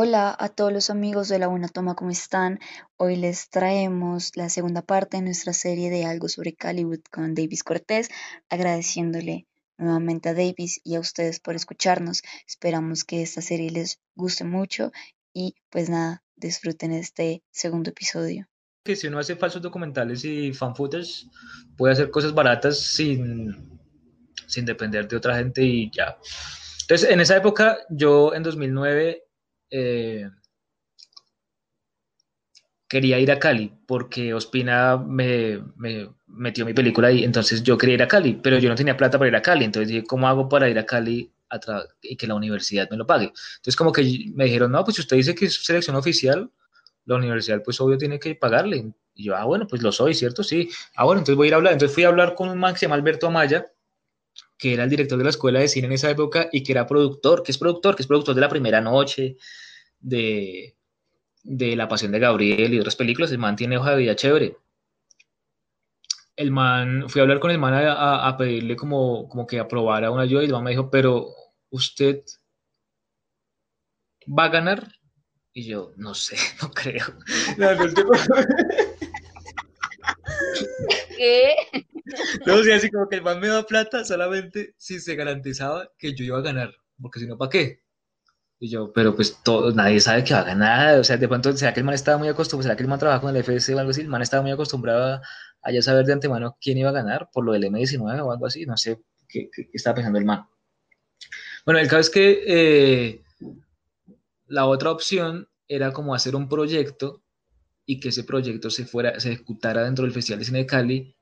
Hola a todos los amigos de La Buena Toma, ¿cómo están? Hoy les traemos la segunda parte de nuestra serie de Algo sobre Caliwood con Davis Cortés, agradeciéndole nuevamente a Davis y a ustedes por escucharnos. Esperamos que esta serie les guste mucho y pues nada, disfruten este segundo episodio. Que si uno hace falsos documentales y fan footage, puede hacer cosas baratas sin, sin depender de otra gente y ya. Entonces, en esa época, yo en 2009 eh, quería ir a Cali porque Ospina me, metió mi película ahí, entonces yo quería ir a Cali, pero yo no tenía plata para ir a Cali, entonces dije, ¿cómo hago para ir a Cali y que la universidad me lo pague? Entonces como que me dijeron, no, pues si usted dice que es selección oficial, la universidad pues obvio tiene que pagarle. Y yo, ah, bueno, pues lo soy, ¿cierto? Sí. Ah, bueno, entonces voy a ir a hablar. Entonces fui a hablar con un man que se llama Alberto Amaya, que era el director de la escuela de cine en esa época y que era productor, que es productor, que es productor de La Primera Noche, de, de La Pasión de Gabriel y otras películas, el man tiene hoja de vida chévere. El man, fui a hablar con el man a, pedirle como, como que aprobara una ayuda y el man me dijo, pero usted va a ganar. Y yo, no sé, no creo. ¿Qué? Sé, así como que el man me da plata solamente si se garantizaba que yo iba a ganar, porque si no, ¿para qué? Y yo, pero pues todo, nadie sabe que va a ganar, o sea, de pronto, ¿será que el man estaba muy acostumbrado, será que el man trabaja con el FS o algo así? El man estaba muy acostumbrado a, ya saber de antemano quién iba a ganar por lo del M19 o algo así, no sé qué, estaba pensando el man. Bueno, el caso es que eh, la otra opción era como hacer un proyecto y que ese proyecto se fuera, se ejecutara dentro del Festival de Cine de Cali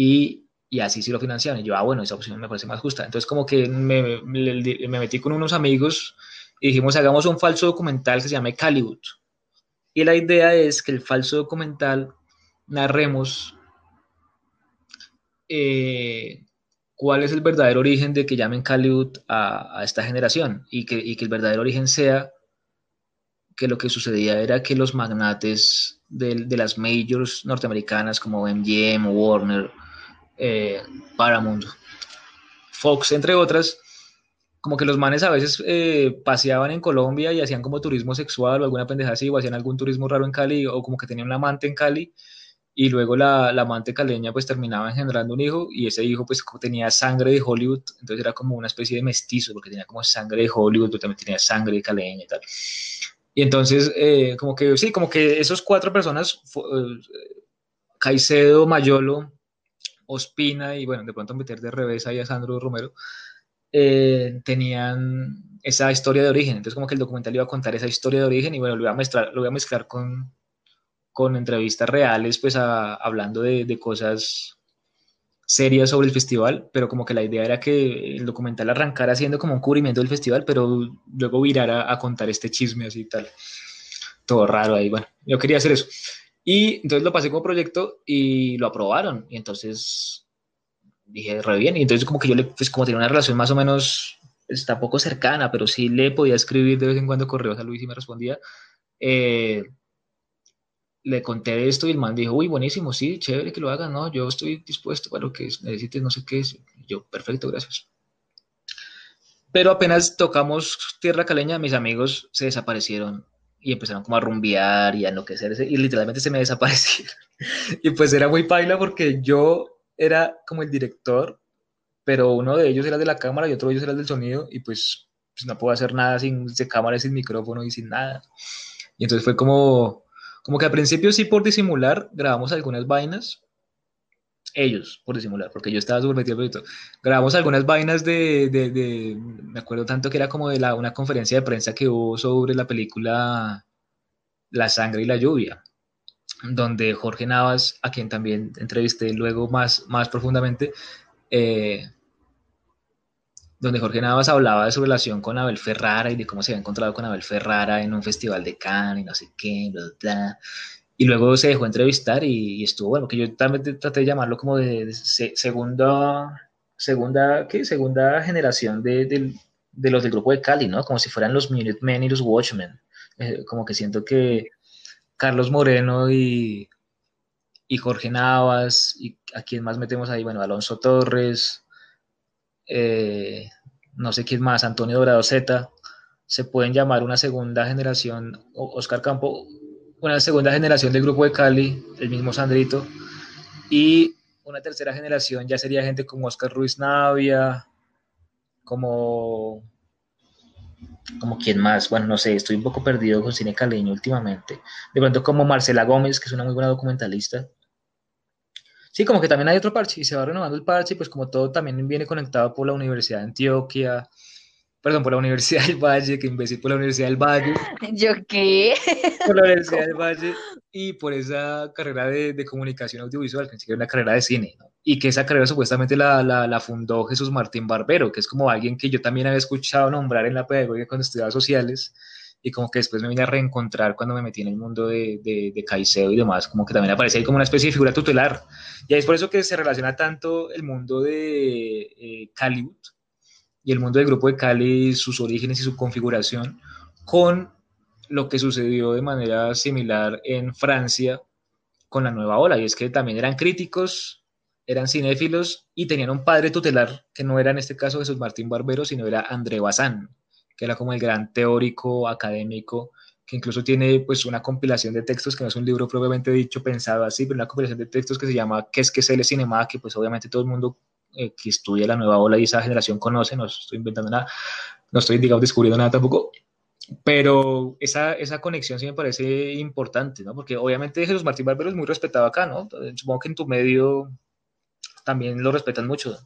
y, y así sí lo financiaban. Y yo, ah, bueno, esa opción me parece más justa. Entonces como que me, me, me metí con unos amigos y dijimos, hagamos un falso documental que se llame Caliwood. Y la idea es que el falso documental narremos eh, cuál es el verdadero origen de que llamen Caliwood a, esta generación y que, y que, el verdadero origen sea que lo que sucedía era que los magnates de, de las majors norteamericanas como MGM, Warner, eh, Paramount, Fox, entre otras, como que los manes a veces eh, paseaban en Colombia y hacían como turismo sexual o alguna pendeja así, o hacían algún turismo raro en Cali, o como que tenían un amante en Cali, y luego la, la, amante caleña pues terminaba engendrando un hijo, y ese hijo pues tenía sangre de Hollywood, entonces era como una especie de mestizo, porque tenía como sangre de Hollywood, pero también tenía sangre de caleña y tal. Y entonces, eh, como que sí, como que esos cuatro personas, eh, Caicedo, Mayolo, Ospina, y bueno, de pronto meter de revés ahí a Sandro Romero, eh, tenían esa historia de origen. Entonces, como que el documental iba a contar esa historia de origen y bueno, lo voy a mezclar, lo voy a mezclar con, con entrevistas reales, pues hablando de, de, cosas serias sobre el festival, pero como que la idea era que el documental arrancara haciendo como un cubrimiento del festival, pero luego virara a contar este chisme así y tal. Todo raro ahí, bueno, yo quería hacer eso. Y entonces lo pasé como proyecto y lo aprobaron. Y entonces dije, re bien. Y entonces como que yo le, pues como tenía una relación más o menos, está poco cercana, pero sí le podía escribir de vez en cuando correos a Luis y me respondía. Eh, le conté esto y el man dijo, uy, buenísimo, sí, chévere que lo hagan, no, yo estoy dispuesto para lo que necesites, no sé qué. Yo, perfecto, gracias. Pero apenas tocamos tierra caleña, mis amigos se desaparecieron y empezaron como a rumbear y a enloquecerse y literalmente se me desaparecieron. y pues era muy paila porque yo era como el director, pero uno de ellos era de la cámara y otro de ellos era el del sonido, y pues, pues no puedo hacer nada sin, cámara, sin micrófono y sin nada. Y entonces fue como, como que al principio sí por disimular grabamos algunas vainas, ellos por disimular, porque yo estaba súper metido en Grabamos algunas vainas de, de, me acuerdo tanto que era como de la, una conferencia de prensa que hubo sobre la película La sangre y la lluvia donde Jorge Navas, a quien también entrevisté luego más, más profundamente, eh, donde Jorge Navas hablaba de su relación con Abel Ferrara y de cómo se había encontrado con Abel Ferrara en un festival de Cannes y no sé qué, bla, bla. Y luego se dejó entrevistar y, estuvo, bueno, que yo también traté de llamarlo como de, segunda, segunda, ¿qué? Segunda generación de, de, los del grupo de Cali, ¿no? Como si fueran los Minutemen y los Watchmen. Eh, como que siento que Carlos Moreno y, y Jorge Navas, y a quién más metemos ahí, bueno, Alonso Torres, eh, no sé quién más, Antonio Dorado Z, se pueden llamar una segunda generación, Oscar Campo, una segunda generación del grupo de Cali, el mismo Sandrito, y una tercera generación ya sería gente como Oscar Ruiz Navia, como como quien más, bueno, no sé, estoy un poco perdido con cine caleño últimamente. De pronto como Marcela Gómez, que es una muy buena documentalista. Sí, como que también hay otro parche y se va renovando el parche, pues como todo también viene conectado por la Universidad de Antioquia, perdón, por la Universidad del Valle, que imbécil por la Universidad del Valle. ¿Yo qué? Por la Universidad del Valle y por esa carrera de, de comunicación audiovisual, que ni siquiera una carrera de cine, ¿no? Y que esa carrera supuestamente la, la, la, fundó Jesús Martín Barbero, que es como alguien que yo también había escuchado nombrar en la pedagogía cuando estudiaba sociales, y como que después me vine a reencontrar cuando me metí en el mundo de, de, de Caicedo y demás, como que también aparece ahí como una especie de figura tutelar. Y es por eso que se relaciona tanto el mundo de eh, Caliwood, y el mundo del grupo de Cali, sus orígenes y su configuración, con lo que sucedió de manera similar en Francia con la nueva ola, y es que también eran críticos, eran cinéfilos y tenían un padre tutelar, que no era en este caso Jesús Martín Barbero, sino era André Bazin, que era como el gran teórico académico, que incluso tiene pues una compilación de textos, que no es un libro propiamente dicho, pensado así, pero una compilación de textos que se llama ¿Qué es que es el cinema? que pues obviamente todo el mundo eh, que estudia la nueva ola y esa generación conoce, no estoy inventando nada, no estoy, digamos, descubriendo nada tampoco, pero esa, esa conexión sí me parece importante, ¿no? Porque obviamente Jesús Martín Barbero es muy respetado acá, ¿no? Supongo que en tu medio también lo respetan mucho.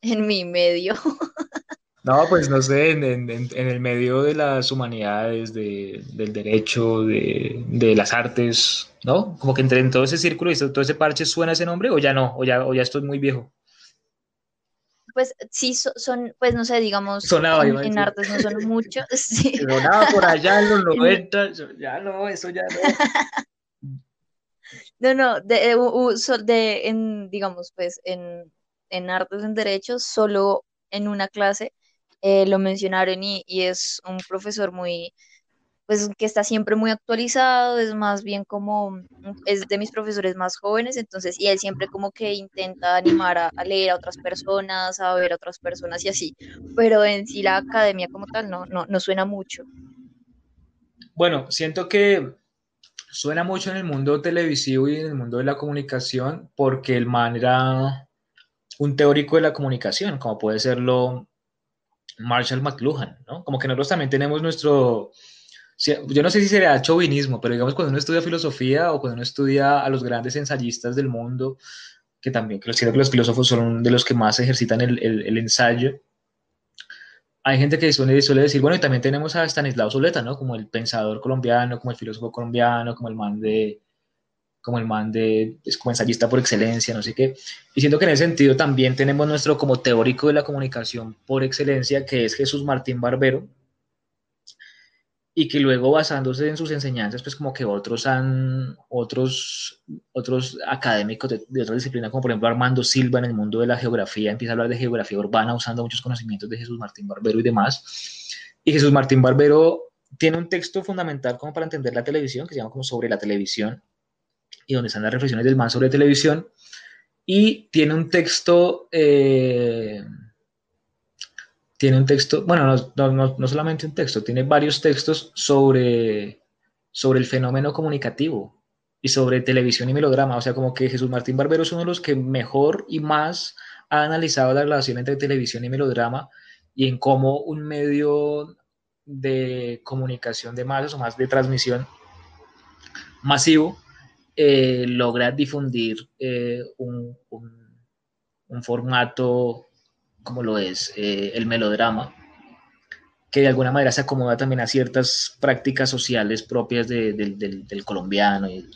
En mi medio. No, pues no sé, en, en, en, el medio de las humanidades, de, del derecho, de, de, las artes, ¿no? Como que entre en todo ese círculo y todo ese parche suena ese nombre o ya no, o ya, o ya estoy muy viejo. Pues sí, son, pues no sé, digamos, Sonaba, en, en artes no son muchos. Sí. Sonaba por allá en los 90, ya no, eso ya no. No, no, de, de, de en, digamos, pues en, en artes, en derechos, solo en una clase eh, lo mencionaron y, es un profesor muy, pues que está siempre muy actualizado, es más bien como, es de mis profesores más jóvenes, entonces, y él siempre como que intenta animar a, a leer a otras personas, a ver a otras personas y así, pero en sí la academia como tal no, no, no suena mucho. Bueno, siento que suena mucho en el mundo televisivo y en el mundo de la comunicación porque el man era un teórico de la comunicación, como puede serlo Marshall McLuhan, ¿no? Como que nosotros también tenemos nuestro, yo no sé si sería chauvinismo, pero digamos cuando uno estudia filosofía o cuando uno estudia a los grandes ensayistas del mundo, que también creo que los filósofos son de los que más ejercitan el, el, el ensayo, hay gente que suele, suele, decir, bueno, y también tenemos a Stanislao Zuleta, ¿no? Como el pensador colombiano, como el filósofo colombiano, como el man de, como el man de, es como ensayista por excelencia, no sé qué. Y siento que en ese sentido también tenemos nuestro como teórico de la comunicación por excelencia, que es Jesús Martín Barbero, y que luego basándose en sus enseñanzas, pues como que otros han, otros, otros académicos de, de otra disciplina, como por ejemplo Armando Silva en el mundo de la geografía, empieza a hablar de geografía urbana usando muchos conocimientos de Jesús Martín Barbero y demás. Y Jesús Martín Barbero tiene un texto fundamental como para entender la televisión, que se llama como sobre la televisión, y donde están las reflexiones del man sobre televisión, y tiene un texto... Eh, tiene un texto, bueno, no, no, no, solamente un texto, tiene varios textos sobre, sobre el fenómeno comunicativo y sobre televisión y melodrama. O sea, como que Jesús Martín Barbero es uno de los que mejor y más ha analizado la relación entre televisión y melodrama y en cómo un medio de comunicación de masas o más de transmisión masivo eh, logra difundir eh, un, un, formato como lo es eh, el melodrama, que de alguna manera se acomoda también a ciertas prácticas sociales propias de, de, de, del colombiano y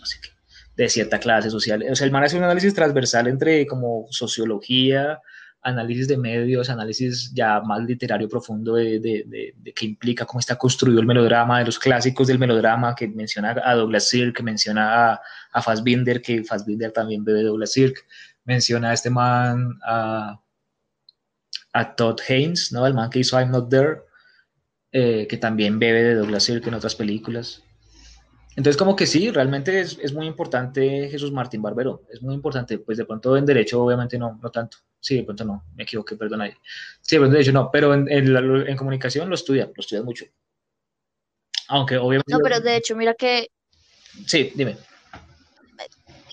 de cierta clase social. O sea, el man hace un análisis transversal entre como sociología, análisis de medios, análisis ya más literario profundo de, de, de, qué implica, cómo está construido el melodrama, de los clásicos del melodrama, que menciona a Douglas Sirk, que menciona a, a Fassbinder, que Fassbinder también bebe Douglas Sirk, menciona a este man, a a Todd Haynes, ¿no? El man que hizo I'm Not There, eh, que también bebe de Douglas Sirk en otras películas. Entonces, como que sí, realmente es, es, muy importante Jesús Martín Barbero, es muy importante, pues de pronto en derecho obviamente no, no tanto. Sí, de pronto no, me equivoqué, perdón ahí. Sí, de pronto de hecho no, pero en, en, comunicación lo estudian, lo estudian mucho. Aunque obviamente... No, pero de hecho, mira que... Sí, dime.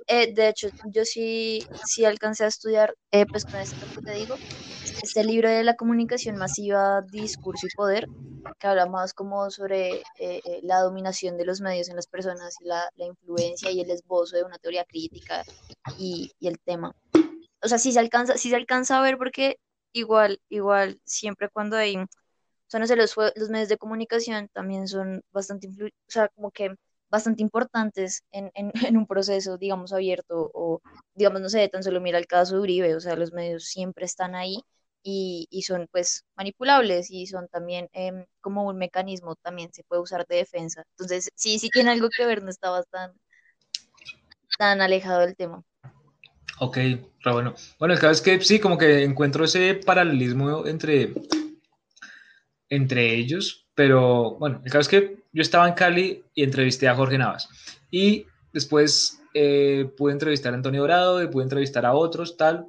Eh, de hecho, yo sí, sí alcancé a estudiar, eh, pues con esto que te digo, este libro de la comunicación masiva, discurso y poder, que habla más como sobre eh, la dominación de los medios en las personas y la, la, influencia y el esbozo de una teoría crítica y, y el tema o sea, sí se alcanza, sí se alcanza a ver porque igual, igual, siempre cuando hay, no sé, los, medios de comunicación también son bastante, o sea, como que bastante importantes en, un proceso, digamos, abierto, o digamos, no sé, tan solo mira el caso de Uribe, o sea, los medios siempre están ahí y, y son pues manipulables y son también em, como un mecanismo, también se puede usar de defensa. Entonces, sí, sí tiene algo que ver, no está bastante tan alejado del tema. Ok, pero bueno. Bueno, el caso es que sí, como que encuentro ese paralelismo entre, entre ellos, pero bueno, el caso es que yo estaba en Cali y entrevisté a Jorge Navas. Y después eh, pude entrevistar a Antonio Dorado y pude entrevistar a otros, tal.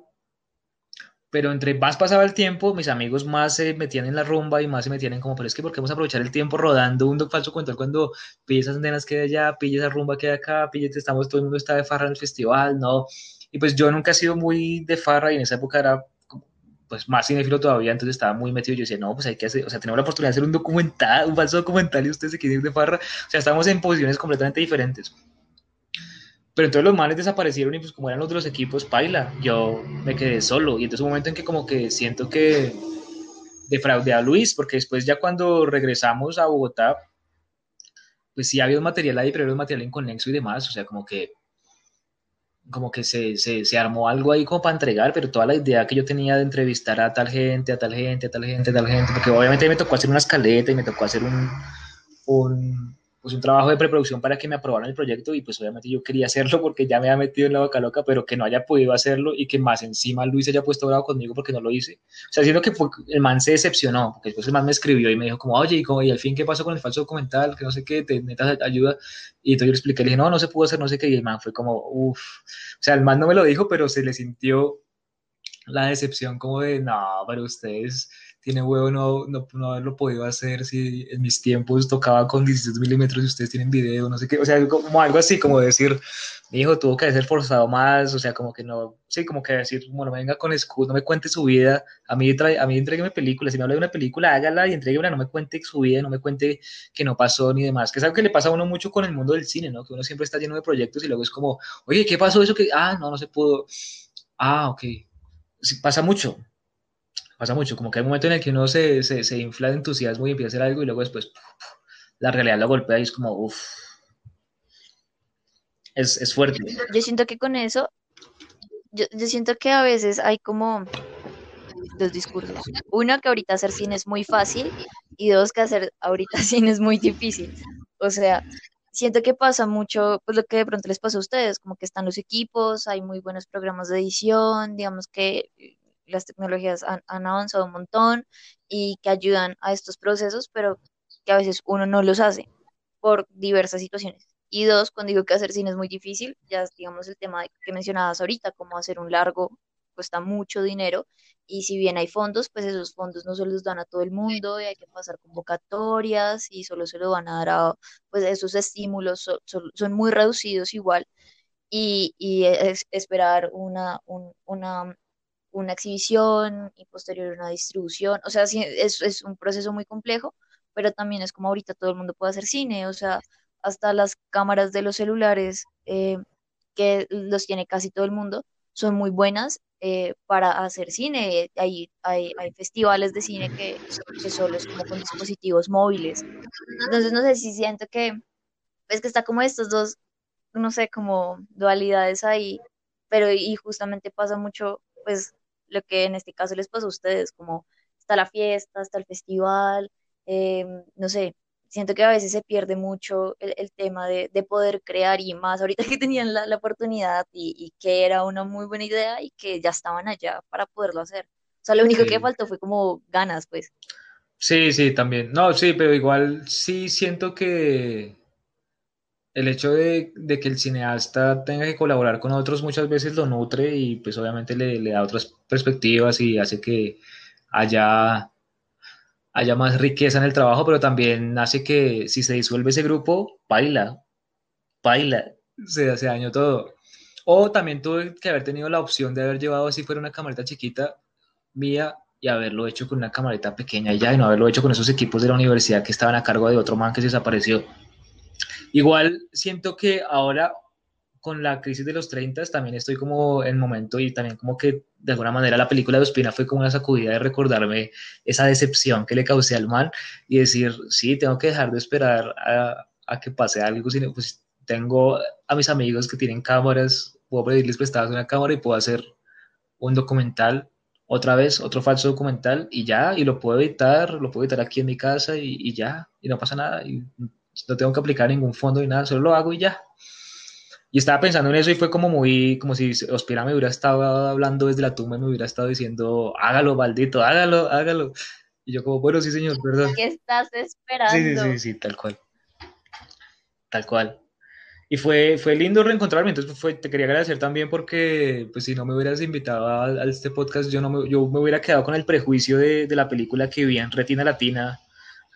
Pero entre más pasaba el tiempo, mis amigos más se metían en la rumba y más se metían en como, pero es que ¿por qué vamos a aprovechar el tiempo rodando un doc falso cuento cuando pille esas antenas que hay allá, pille esa rumba que hay acá, pille, estamos, todo el mundo está de farra en el festival, no y pues yo nunca he sido muy de farra y en esa época era pues más cinéfilo todavía, entonces estaba muy metido. Yo decía, no, pues hay que hacer, o sea, tenemos la oportunidad de hacer un documental, un falso documental y ustedes se quieren ir de farra. O sea, estábamos en posiciones completamente diferentes. Pero entonces los males desaparecieron y pues como eran los de los equipos, paila, yo me quedé solo. Y entonces un momento en que como que siento que defraudé a Luis, porque después ya cuando regresamos a Bogotá, pues sí había un material ahí, pero era un material inconexo y demás. O sea, como que como que se, se, se, armó algo ahí como para entregar, pero toda la idea que yo tenía de entrevistar a tal gente, a tal gente, a tal gente, a tal gente, porque obviamente me tocó hacer una escaleta y me tocó hacer un, un, pues un trabajo de preproducción para que me aprobaran el proyecto y pues obviamente yo quería hacerlo porque ya me había metido en la boca loca, pero que no haya podido hacerlo y que más encima Luis haya puesto bravo conmigo porque no lo hice. O sea, siento que el man se decepcionó, porque después el man me escribió y me dijo como, oye, y, como, y al fin, ¿qué pasó con el falso documental? Que no sé qué, te necesitas ayuda. Y entonces yo le expliqué, le dije, no, no se pudo hacer, no sé qué, y el man fue como, uff. O sea, el man no me lo dijo, pero se le sintió la decepción como de, no, pero ustedes tiene huevo no, no, haberlo podido hacer si en mis tiempos tocaba con 16 milímetros y ustedes tienen video, no sé qué, o sea, como algo así, como decir, mi hijo tuvo que ser forzado más, o sea, como que no, sí, como que decir, bueno, venga con escudo, no me cuente su vida, a mí, a mí entrégueme películas, si me habla de una película, hágala y entréguemela, no me cuente su vida, no me cuente que no pasó ni demás, que es algo que le pasa a uno mucho con el mundo del cine, ¿no? Que uno siempre está lleno de proyectos y luego es como, oye, ¿qué pasó eso que, ah, no, no se pudo, ah, ok, sí, pasa mucho, pasa mucho, como que hay un momento en el que uno se, se, se infla de entusiasmo y empieza a hacer algo y luego después la realidad lo golpea y es como, uff, es, es, fuerte. Yo siento que con eso, yo, yo siento que a veces hay como dos discursos. Uno, que ahorita hacer cine es muy fácil y dos, que hacer ahorita cine es muy difícil. O sea, siento que pasa mucho, pues lo que de pronto les pasa a ustedes, como que están los equipos, hay muy buenos programas de edición, digamos que las tecnologías han, avanzado un montón y que ayudan a estos procesos, pero que a veces uno no los hace por diversas situaciones. Y dos, cuando digo que hacer cine es muy difícil, ya digamos el tema que mencionabas ahorita, como hacer un largo cuesta mucho dinero y si bien hay fondos, pues esos fondos no se los dan a todo el mundo y hay que pasar convocatorias y solo se lo van a dar a, pues esos estímulos son, muy reducidos igual y, y es, esperar una, una una exhibición y posterior una distribución. O sea, sí, es, es un proceso muy complejo, pero también es como ahorita todo el mundo puede hacer cine, o sea, hasta las cámaras de los celulares, eh, que los tiene casi todo el mundo, son muy buenas eh, para hacer cine. Hay, hay, hay, festivales de cine que, que solo como con dispositivos móviles. Entonces, no sé si siento que es que está como estos dos, no sé, como dualidades ahí, pero y justamente pasa mucho, pues, lo que en este caso les pasó a ustedes, como está la fiesta, está el festival, eh, no sé, siento que a veces se pierde mucho el, tema de, poder crear y más ahorita que tenían la, oportunidad y, que era una muy buena idea y que ya estaban allá para poderlo hacer. O sea, lo único que faltó fue como ganas, pues. Sí, sí, también. No, sí, pero igual sí siento que el hecho de, que el cineasta tenga que colaborar con otros muchas veces lo nutre y pues obviamente le, da otras perspectivas y hace que haya, haya más riqueza en el trabajo, pero también hace que si se disuelve ese grupo, baila, baila, se hace daño todo. O también tuve que haber tenido la opción de haber llevado, si fuera una camarita chiquita mía, y haberlo hecho con una camarita pequeña ya, y no haberlo hecho con esos equipos de la universidad que estaban a cargo de otro man que se desapareció. Igual siento que ahora con la crisis de los 30 también estoy como en momento y también como que de alguna manera la película de Ospina fue como una sacudida de recordarme esa decepción que le causé al man y decir, sí, tengo que dejar de esperar a, que pase algo, sino pues tengo a mis amigos que tienen cámaras, puedo pedirles prestadas una cámara y puedo hacer un documental, otra vez, otro falso documental y ya, y lo puedo editar, lo puedo editar aquí en mi casa y, ya, y no pasa nada, no tengo que aplicar ningún fondo ni nada, solo lo hago y ya. Y estaba pensando en eso y fue como muy, como si Ospira me hubiera estado hablando desde la tumba y me hubiera estado diciendo, hágalo, maldito, hágalo, hágalo. Y yo como, bueno, sí, señor, perdón. ¿Qué estás esperando? Sí, sí, sí, sí, tal cual. Tal cual. Y fue, fue lindo reencontrarme, entonces fue, te quería agradecer también porque, pues si no me hubieras invitado a, este podcast, yo, no me, yo me hubiera quedado con el prejuicio de, de la película que vi en Retina Latina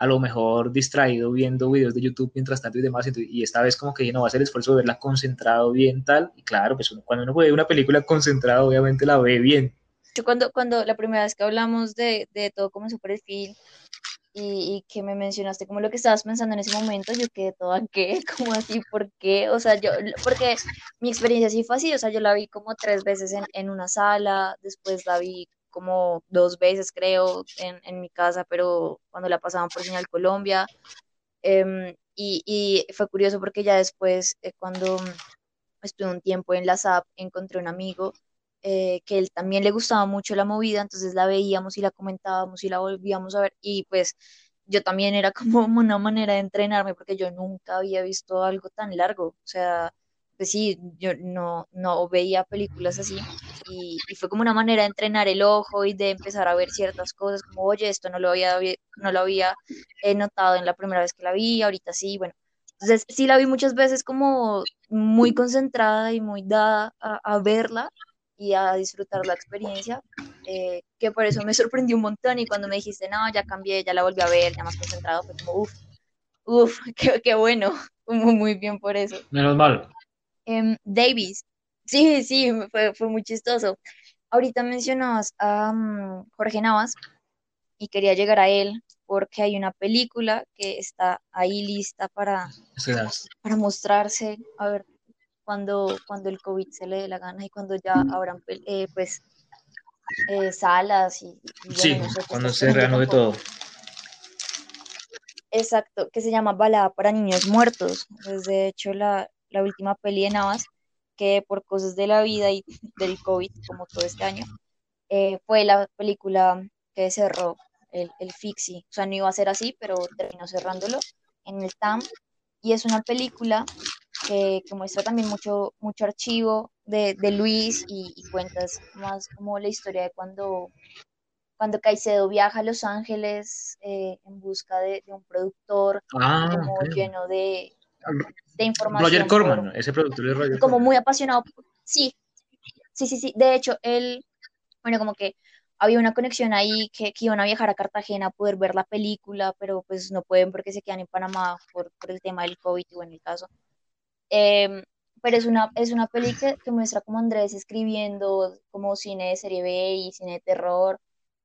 a lo mejor distraído viendo videos de YouTube mientras tanto y demás, y esta vez como que no va a hacer el esfuerzo de verla concentrado bien tal, y claro, pues cuando uno ve una película concentrada, obviamente la ve bien. Yo cuando, cuando la primera vez que hablamos de, de todo como su perfil, y, y, que me mencionaste como lo que estabas pensando en ese momento, yo quedé toda qué, como así, ¿por qué? O sea, yo, porque mi experiencia sí fue así, o sea, yo la vi como tres veces en, en una sala, después la vi como dos veces, creo, en, en mi casa, pero cuando la pasaban por Señal Colombia. Em, y, y, fue curioso porque ya después, eh, cuando estuve un tiempo en la SAP, encontré un amigo eh, que él también le gustaba mucho la movida, entonces la veíamos y la comentábamos y la volvíamos a ver. Y pues yo también era como una manera de entrenarme porque yo nunca había visto algo tan largo. O sea, pues sí, yo no, no veía películas así y, fue como una manera de entrenar el ojo y de empezar a ver ciertas cosas como, oye, esto no lo había, no lo había eh, notado en la primera vez que la vi, ahorita sí, bueno. Entonces sí la vi muchas veces como muy concentrada y muy dada a, verla y a disfrutar la experiencia, eh, que por eso me sorprendió un montón y cuando me dijiste, no, ya cambié, ya la volví a ver, ya más concentrado, fue como, uff, uff, qué, qué bueno, muy bien por eso. Menos mal. Em, Davis. Sí, sí, fue, fue muy chistoso. Ahorita mencionabas a mm, Jorge Navas y quería llegar a él porque hay una película que está ahí lista para, para mostrarse, a ver, cuando, cuando el COVID se le dé la gana y cuando ya habrán eh, pues eh, salas y, sí, cuando se reanude todo. Exacto, que se llama Balada para Niños Muertos. Es de hecho la, la última peli de Navas, que por cosas de la vida y del COVID, como todo este año, eh, fue la película que cerró el, el Fixi. O sea, no iba a ser así, pero terminó cerrándolo en el TAM. Y es una película que, que muestra también mucho, mucho archivo de, de Luis y, cuentas más como la historia de cuando, cuando Caicedo viaja a Los Ángeles eh, en busca de, de un productor ah, como lleno de, de información. Roger Corman, ese productor de Roger Como muy apasionado. Sí, sí, sí, sí. De hecho, él, bueno, como que había una conexión ahí que, que, iban a viajar a Cartagena a poder ver la película, pero pues no pueden porque se quedan en Panamá por, por el tema del COVID, y bueno, el caso. Eh, pero es una, es una peli que, que, muestra como Andrés escribiendo como cine de serie B y cine de terror,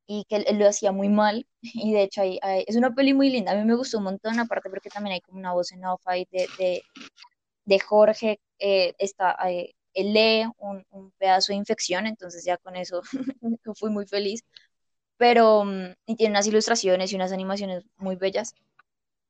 y que él, lo hacía muy mal. Y de hecho, hay, es una peli muy linda. A mí me gustó un montón, aparte porque también hay como una voz en off ahí de, de, de Jorge. Eh, está, eh, él lee un, un, pedazo de infección, entonces ya con eso fui muy feliz. Pero, mm, y tiene unas ilustraciones y unas animaciones muy bellas.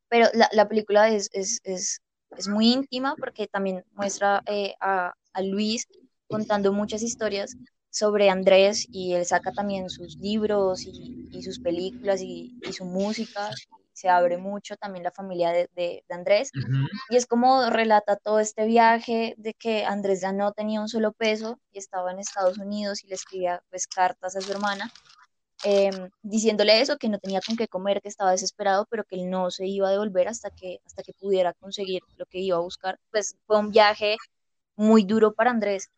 Pero la, la película es, es, es, es, muy íntima porque también muestra eh, a, a Luis contando muchas historias sobre Andrés y él saca también sus libros y, y sus películas y, y, su música. Se abre mucho también la familia de, de, de Andrés. Uh -huh. Y es como relata todo este viaje de que Andrés ya no tenía un solo peso y estaba en Estados Unidos y le escribía pues cartas a su hermana. em, diciéndole eso, que no tenía con qué comer, que estaba desesperado, pero que él no se iba a devolver hasta que, hasta que pudiera conseguir lo que iba a buscar. Pues fue un viaje muy duro para Andrés.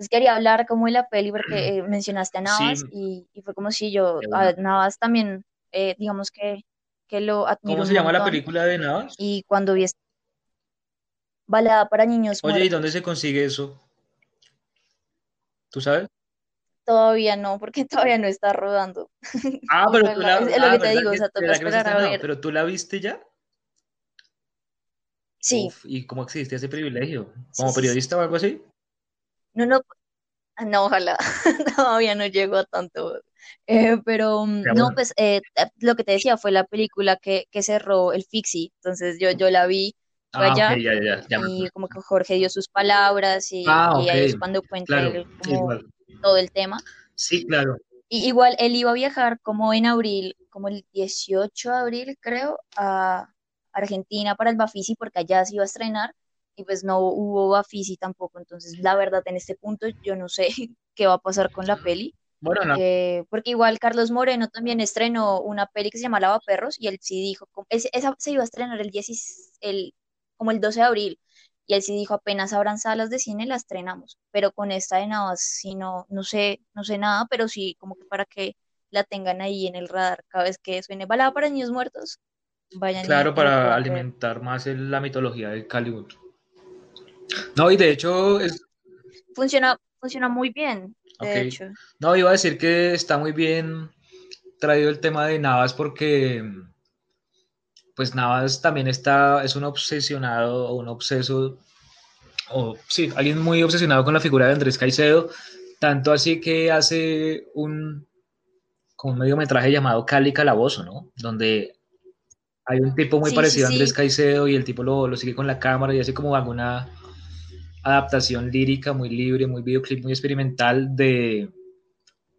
Entonces quería hablar como de la peli porque eh, mencionaste a Navas Sí, y, y fue como si yo, a. Navas también, eh, digamos que, que lo admiro ¿Cómo se llama la película de Navas? Y cuando vi esta balada para niños Oye, ¿y dónde se consigue eso? ¿Tú sabes? todavía no, porque todavía no está rodando. Ah, pero tú la, es, es lo ah, que te ¿verdad digo, o sea, toca esperar a ver. Pero tú la viste ya. Sí, Uf, ¿y cómo existe ese privilegio? ¿Como sí, sí. periodista o algo así? No, no, no, ojalá, todavía no llego a tanto. Eh, pero mm, Ya, no, bueno. pues eh, eh, lo que te decía fue la película que, que cerró el Fixi, entonces yo, yo la vi, fue Ah, allá ya, ya, ya, ya me y como que Jorge dio sus palabras y, Ah, y ahí es cuando cuenta claro, él como todo el tema. Sí, claro. Y igual él iba a viajar como en abril, como el 18 de abril, creo, a Argentina para el Bafisi, porque allá se iba a estrenar, y pues no hubo Bafisi tampoco. Entonces, la verdad, en este punto yo no sé qué va a pasar con la peli, Bueno, no, eh, porque igual Carlos Moreno también estrenó una peli que se llama Lavaperros, y él sí dijo, esa se iba a estrenar el 10, el, como el 12 de abril, y él sí dijo, apenas abran salas de cine, la estrenamos. Pero con esta de Navas, sí no, no sé, no sé nada, pero sí como que para que la tengan ahí en el radar cada vez que suene balada para niños muertos, vayan claro, para alimentar más el- la mitología de Hollywood. No, y de hecho, es, Funciona, funciona muy bien, de hecho. No, iba a decir que está muy bien traído el tema de Navas porque, pues Navas también está, es un obsesionado o un obseso, o sí, alguien muy obsesionado con la figura de Andrés Caicedo, tanto así que hace un, como un mediometraje llamado Cali Calabozo, ¿no? Donde hay un tipo muy Sí, sí, parecido a Andrés sí. Caicedo y el tipo lo, lo sigue con la cámara y hace como alguna adaptación lírica muy libre, muy videoclip, muy experimental de,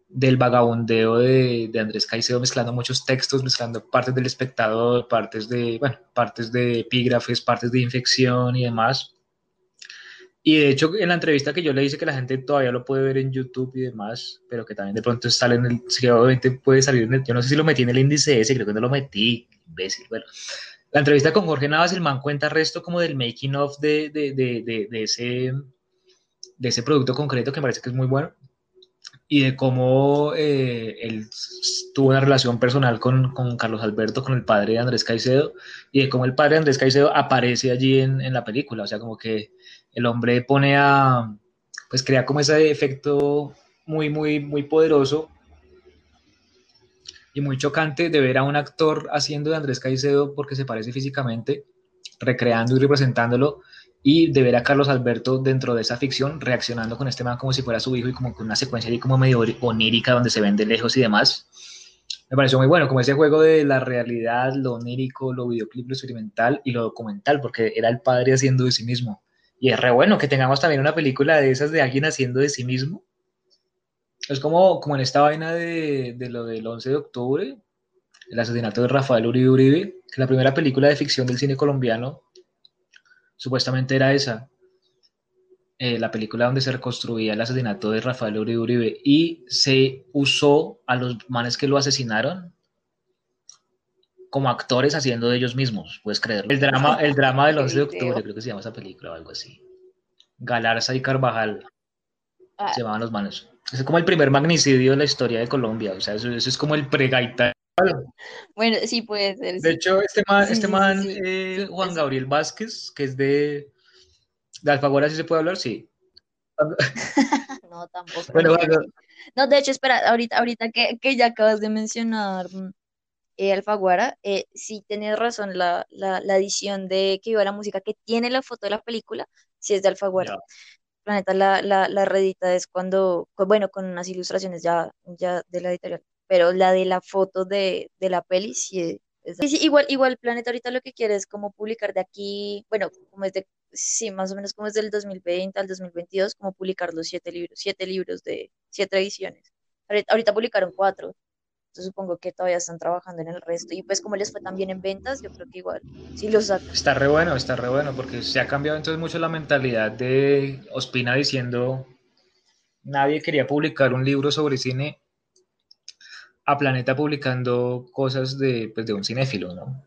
del vagabundeo de, de, Andrés Caicedo, mezclando muchos textos, mezclando partes del espectador, partes de, bueno, partes de epígrafes, partes de infección y demás. Y de hecho, en la entrevista que yo le hice, que la gente todavía lo puede ver en YouTube y demás, pero que también de pronto sale en el, que obviamente puede salir en el, yo no sé si lo metí en el índice ese, creo que no lo metí, imbécil, bueno. La entrevista con Jorge Navas, el man cuenta resto como del making of de, de, de, de, ese, de ese producto concreto que me parece que es muy bueno y de cómo eh, él tuvo una relación personal con, con, Carlos Alberto, con el padre de Andrés Caicedo, y de cómo el padre de Andrés Caicedo aparece allí en, en la película, o sea, como que el hombre pone a, pues crea como ese efecto muy, muy, muy poderoso y muy chocante de ver a un actor haciendo de Andrés Caicedo porque se parece físicamente, recreando y representándolo, y de ver a Carlos Alberto dentro de esa ficción reaccionando con este man como si fuera su hijo y como con una secuencia ahí como medio onírica donde se ven de lejos y demás. Me pareció muy bueno, como ese juego de la realidad, lo onírico, lo videoclip, lo experimental y lo documental, porque era el padre haciendo de sí mismo. Y es re bueno que tengamos también una película de esas de alguien haciendo de sí mismo. Es como, como en esta vaina de, de lo del 11 de octubre, el asesinato de Rafael Uribe Uribe, que la primera película de ficción del cine colombiano supuestamente era esa, eh, la película donde se reconstruía el asesinato de Rafael Uribe Uribe y se usó a los manes que lo asesinaron como actores haciendo de ellos mismos, puedes creerlo. El drama, el drama del 11 de octubre, creo que se llama esa película o algo así. Galarza y Carvajal. Se llamaban los manes. Es como el primer magnicidio de la historia de Colombia, o sea, eso, eso es como el pregaita. Bueno, sí puede ser. De sí. hecho, este man, Sí, este sí, man sí, sí. eh, Juan Gabriel Vázquez, que es de, de Alfaguara, ¿sí se puede hablar? Sí. No, tampoco. Bueno, no, bueno, No, de hecho, espera, ahorita, ahorita que, que ya acabas de mencionar mm, eh, Alfaguara, eh, sí tienes razón, la, la, la edición de que iba la música que tiene la foto de la película, sí es de Alfaguara. Planeta la, la, la reedita es cuando, bueno, con unas ilustraciones ya, ya de la editorial, pero la de la foto de, de la peli sí es es sí, igual, igual Planeta ahorita lo que quiere es como publicar de aquí, bueno, como es de, sí, más o menos como es del 2020 al 2022, como publicar los siete libros, siete libros de siete ediciones. Ahorita publicaron cuatro, entonces supongo que todavía están trabajando en el resto, y pues como les fue también en ventas, yo creo que igual, sí lo sacan. Está re bueno, está re bueno, porque se ha cambiado entonces mucho la mentalidad de Ospina diciendo nadie quería publicar un libro sobre cine a Planeta publicando cosas de, pues, de un cinéfilo, ¿no?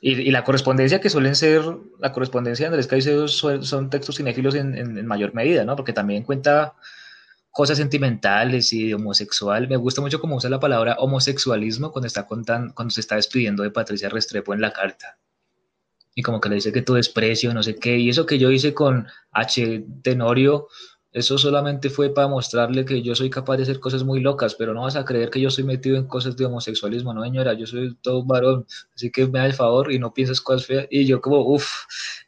Y, la correspondencia que suelen ser, la correspondencia de Andrés Caicedo son, textos cinéfilos en, en, mayor medida, ¿no? Porque también cuenta cosas sentimentales y de homosexual. Me gusta mucho cómo usa la palabra homosexualismo cuando, está contando, cuando se está despidiendo de Patricia Restrepo en la carta. Y como que le dice que tu desprecio, no sé qué. Y eso que yo hice con H. Tenorio eso solamente fue para mostrarle que yo soy capaz de hacer cosas muy locas, pero no vas a creer que yo soy metido en cosas de homosexualismo, no señora, yo soy todo varón, así que me da el favor y no piensas cosas feas. Y yo como, uff,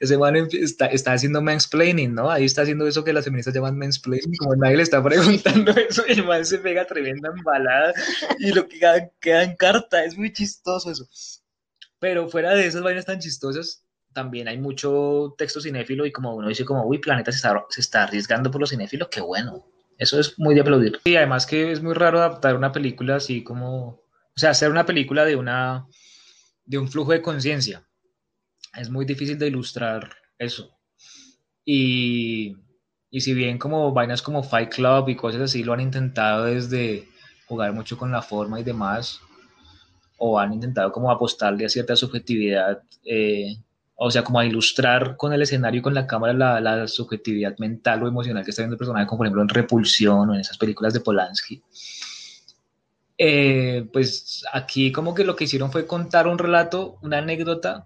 ese man está, está haciendo mansplaining, ¿no? Ahí está haciendo eso que las feministas llaman mansplaining, como nadie le está preguntando eso, y el man se pega tremenda embalada y lo que queda, queda en carta, es muy chistoso eso. Pero fuera de esas vainas tan chistosas, también hay mucho texto cinéfilo y como uno dice como, uy, Planeta se está, se está arriesgando por los cinéfilos, qué bueno. Eso es muy de aplaudir. Y además que es muy raro adaptar una película así como, o sea, hacer una película de una, de un flujo de conciencia. Es muy difícil de ilustrar eso. Y, y si bien como vainas como Fight Club y cosas así lo han intentado desde jugar mucho con la forma y demás, o han intentado como apostarle a cierta subjetividad, eh, o sea, como a ilustrar con el escenario con la cámara la, subjetividad mental o emocional que está viendo el personaje, como por ejemplo en Repulsión o en esas películas de Polanski. Eh, pues aquí como que lo que hicieron fue contar un relato, una anécdota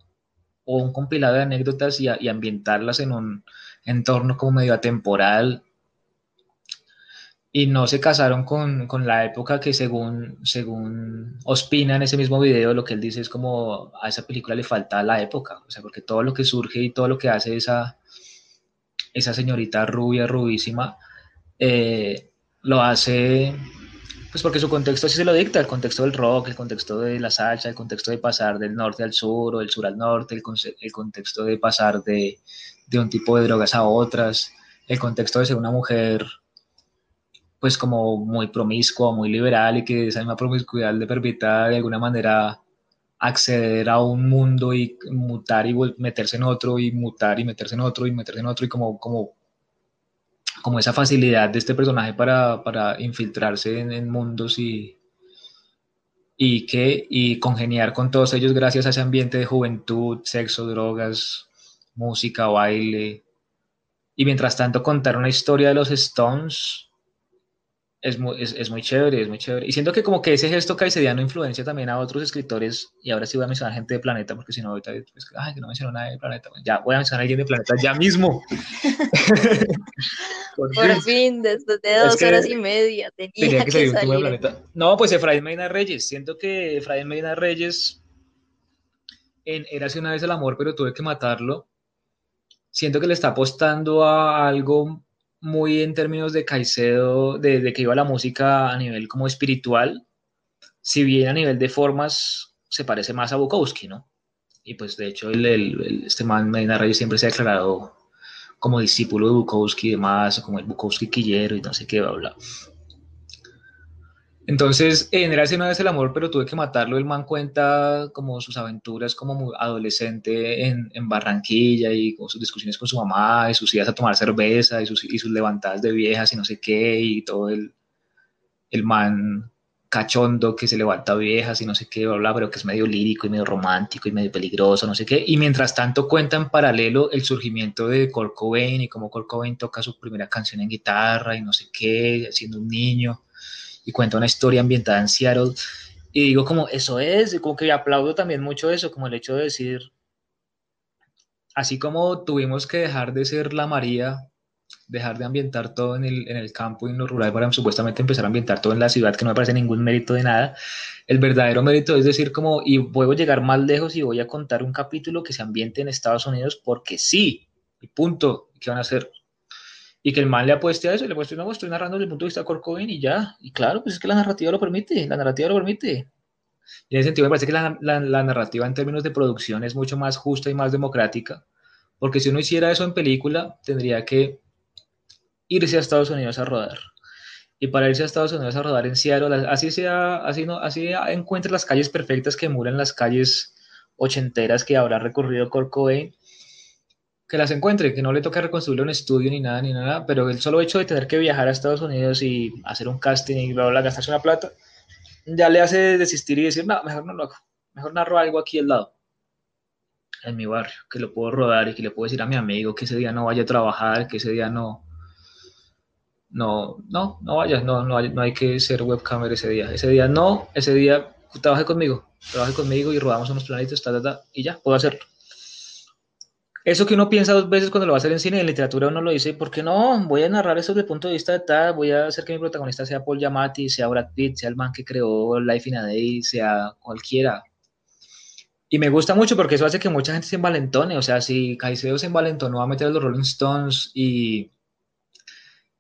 o un compilado de anécdotas y, y ambientarlas en un entorno como medio atemporal, y no se casaron con, con, la época que según, según Ospina en ese mismo video, lo que él dice es como a esa película le falta la época, o sea, porque todo lo que surge y todo lo que hace esa, esa señorita rubia, rubísima, eh, lo hace pues porque su contexto así se lo dicta, el contexto del rock, el contexto de la salsa, el contexto de pasar del norte al sur o del sur al norte, el, el contexto de pasar de, de un tipo de drogas a otras, el contexto de ser una mujer pues como muy promiscuo, muy liberal y que esa misma promiscuidad le permita de alguna manera acceder a un mundo y mutar y meterse en otro y mutar y meterse en otro y meterse en otro y como, como, como esa facilidad de este personaje para, para infiltrarse en, mundos y, y que y congeniar con todos ellos gracias a ese ambiente de juventud, sexo, drogas, música, baile. Y mientras tanto contar una historia de los Stones es muy, es, es, muy chévere, es muy chévere. Y siento que como que ese gesto caicediano influencia también a otros escritores, y ahora sí voy a mencionar gente de Planeta, porque si no ahorita, pues, ay, que no menciono nada de Planeta, ya voy a mencionar a alguien de Planeta ya mismo. Por, fin. después de dos horas y media, tenía, que, salir un de Planeta. No, pues Efraín Medina Reyes, siento que Efraín Medina Reyes en Era una vez el amor, pero tuve que matarlo. Siento que le está apostando a algo muy en términos de Caicedo, de, que iba la música a nivel como espiritual, si bien a nivel de formas se parece más a Bukowski, ¿no? Y pues de hecho el, este man Medina Reyes siempre se ha declarado como discípulo de Bukowski y demás, como el Bukowski quillero y no sé qué, bla, bla. Entonces, en Érase una vez el amor, pero tuve que matarlo. El man cuenta como sus aventuras como adolescente en, en, Barranquilla y con sus discusiones con su mamá, y sus idas a tomar cerveza y sus, y sus levantadas de viejas y no sé qué, y todo el, el man cachondo que se levanta viejas y no sé qué, bla, bla, pero que es medio lírico y medio romántico y medio peligroso, no sé qué. Y mientras tanto cuenta en paralelo el surgimiento de Kurt y cómo Kurt toca su primera canción en guitarra y no sé qué, siendo un niño y cuenta una historia ambientada en Seattle. Y digo como, eso es, y como que aplaudo también mucho eso, como el hecho de decir, así como tuvimos que dejar de ser la María, dejar de ambientar todo en el, en el campo y en lo rural para supuestamente empezar a ambientar todo en la ciudad, que no me parece ningún mérito de nada, el verdadero mérito es decir como, y puedo llegar más lejos y voy a contar un capítulo que se ambiente en Estados Unidos porque sí, y punto, ¿qué van a hacer? Y que el mal le apueste a eso, le apueste, no, estoy narrando desde el punto de vista de Kurt y ya, y claro, pues es que la narrativa lo permite, la narrativa lo permite. Y en ese sentido me parece que la, la, narrativa en términos de producción es mucho más justa y más democrática, porque si uno hiciera eso en película, tendría que irse a Estados Unidos a rodar. Y para irse a Estados Unidos a rodar en Seattle, así sea, así no, así encuentre las calles perfectas que muran las calles ochenteras que habrá recorrido Kurt que las encuentre, que no le toque reconstruir un estudio ni nada, ni nada, pero el solo hecho de tener que viajar a Estados Unidos y hacer un casting y bla, bla, gastarse una plata, ya le hace desistir y decir, no, mejor no lo hago, mejor narro algo aquí al lado, en mi barrio, que lo puedo rodar y que le puedo decir a mi amigo que ese día no vaya a trabajar, que ese día no, no, no, no vayas, no, no, hay, no hay que ser webcamer ese día, ese día no, ese día trabaje conmigo, trabaje conmigo y rodamos unos planitos, ta, ta, ta, y ya, puedo hacerlo. Eso que uno piensa dos veces cuando lo va a hacer en cine, en literatura uno lo dice, ¿por qué no? Voy a narrar eso desde el punto de vista de tal, voy a hacer que mi protagonista sea Paul Giamatti, sea Brad Pitt, sea el man que creó Life in a Day, sea cualquiera. Y me gusta mucho porque eso hace que mucha gente se envalentone, o sea, si Caicedo se envalentonó a meter los Rolling Stones y,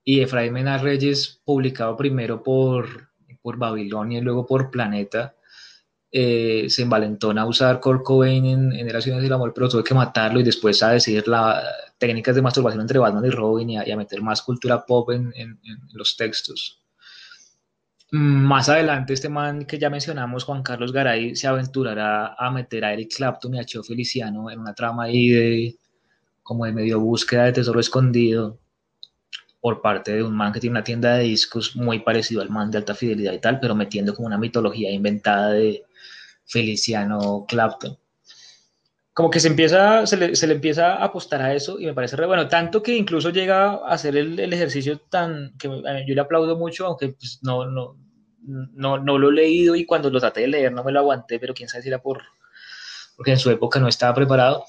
y Efraín Reyes, publicado primero por, por Babilonia y luego por Planeta, eh, se envalentona a usar Kurt Cobain en, en Relaciones del Amor, pero tuve que matarlo y después a decir la, técnicas de masturbación entre Batman y Robin y a, meter más cultura pop en, los textos. Más adelante, este man que ya mencionamos, Juan Carlos Garay, se aventurará a meter a Eric Clapton y a Cheo Feliciano en una trama ahí de como de medio búsqueda de tesoro escondido por parte de un man que tiene una tienda de discos muy parecido al man de alta fidelidad y tal, pero metiendo como una mitología inventada de, Feliciano Clapton. Como que se, empieza, se le, se, le, empieza a apostar a eso y me parece re bueno, tanto que incluso llega a hacer el, el ejercicio tan que yo le aplaudo mucho, aunque pues no, no, no, no, lo he leído y cuando lo traté de leer no me lo aguanté, pero quién sabe si era por, porque en su época no estaba preparado.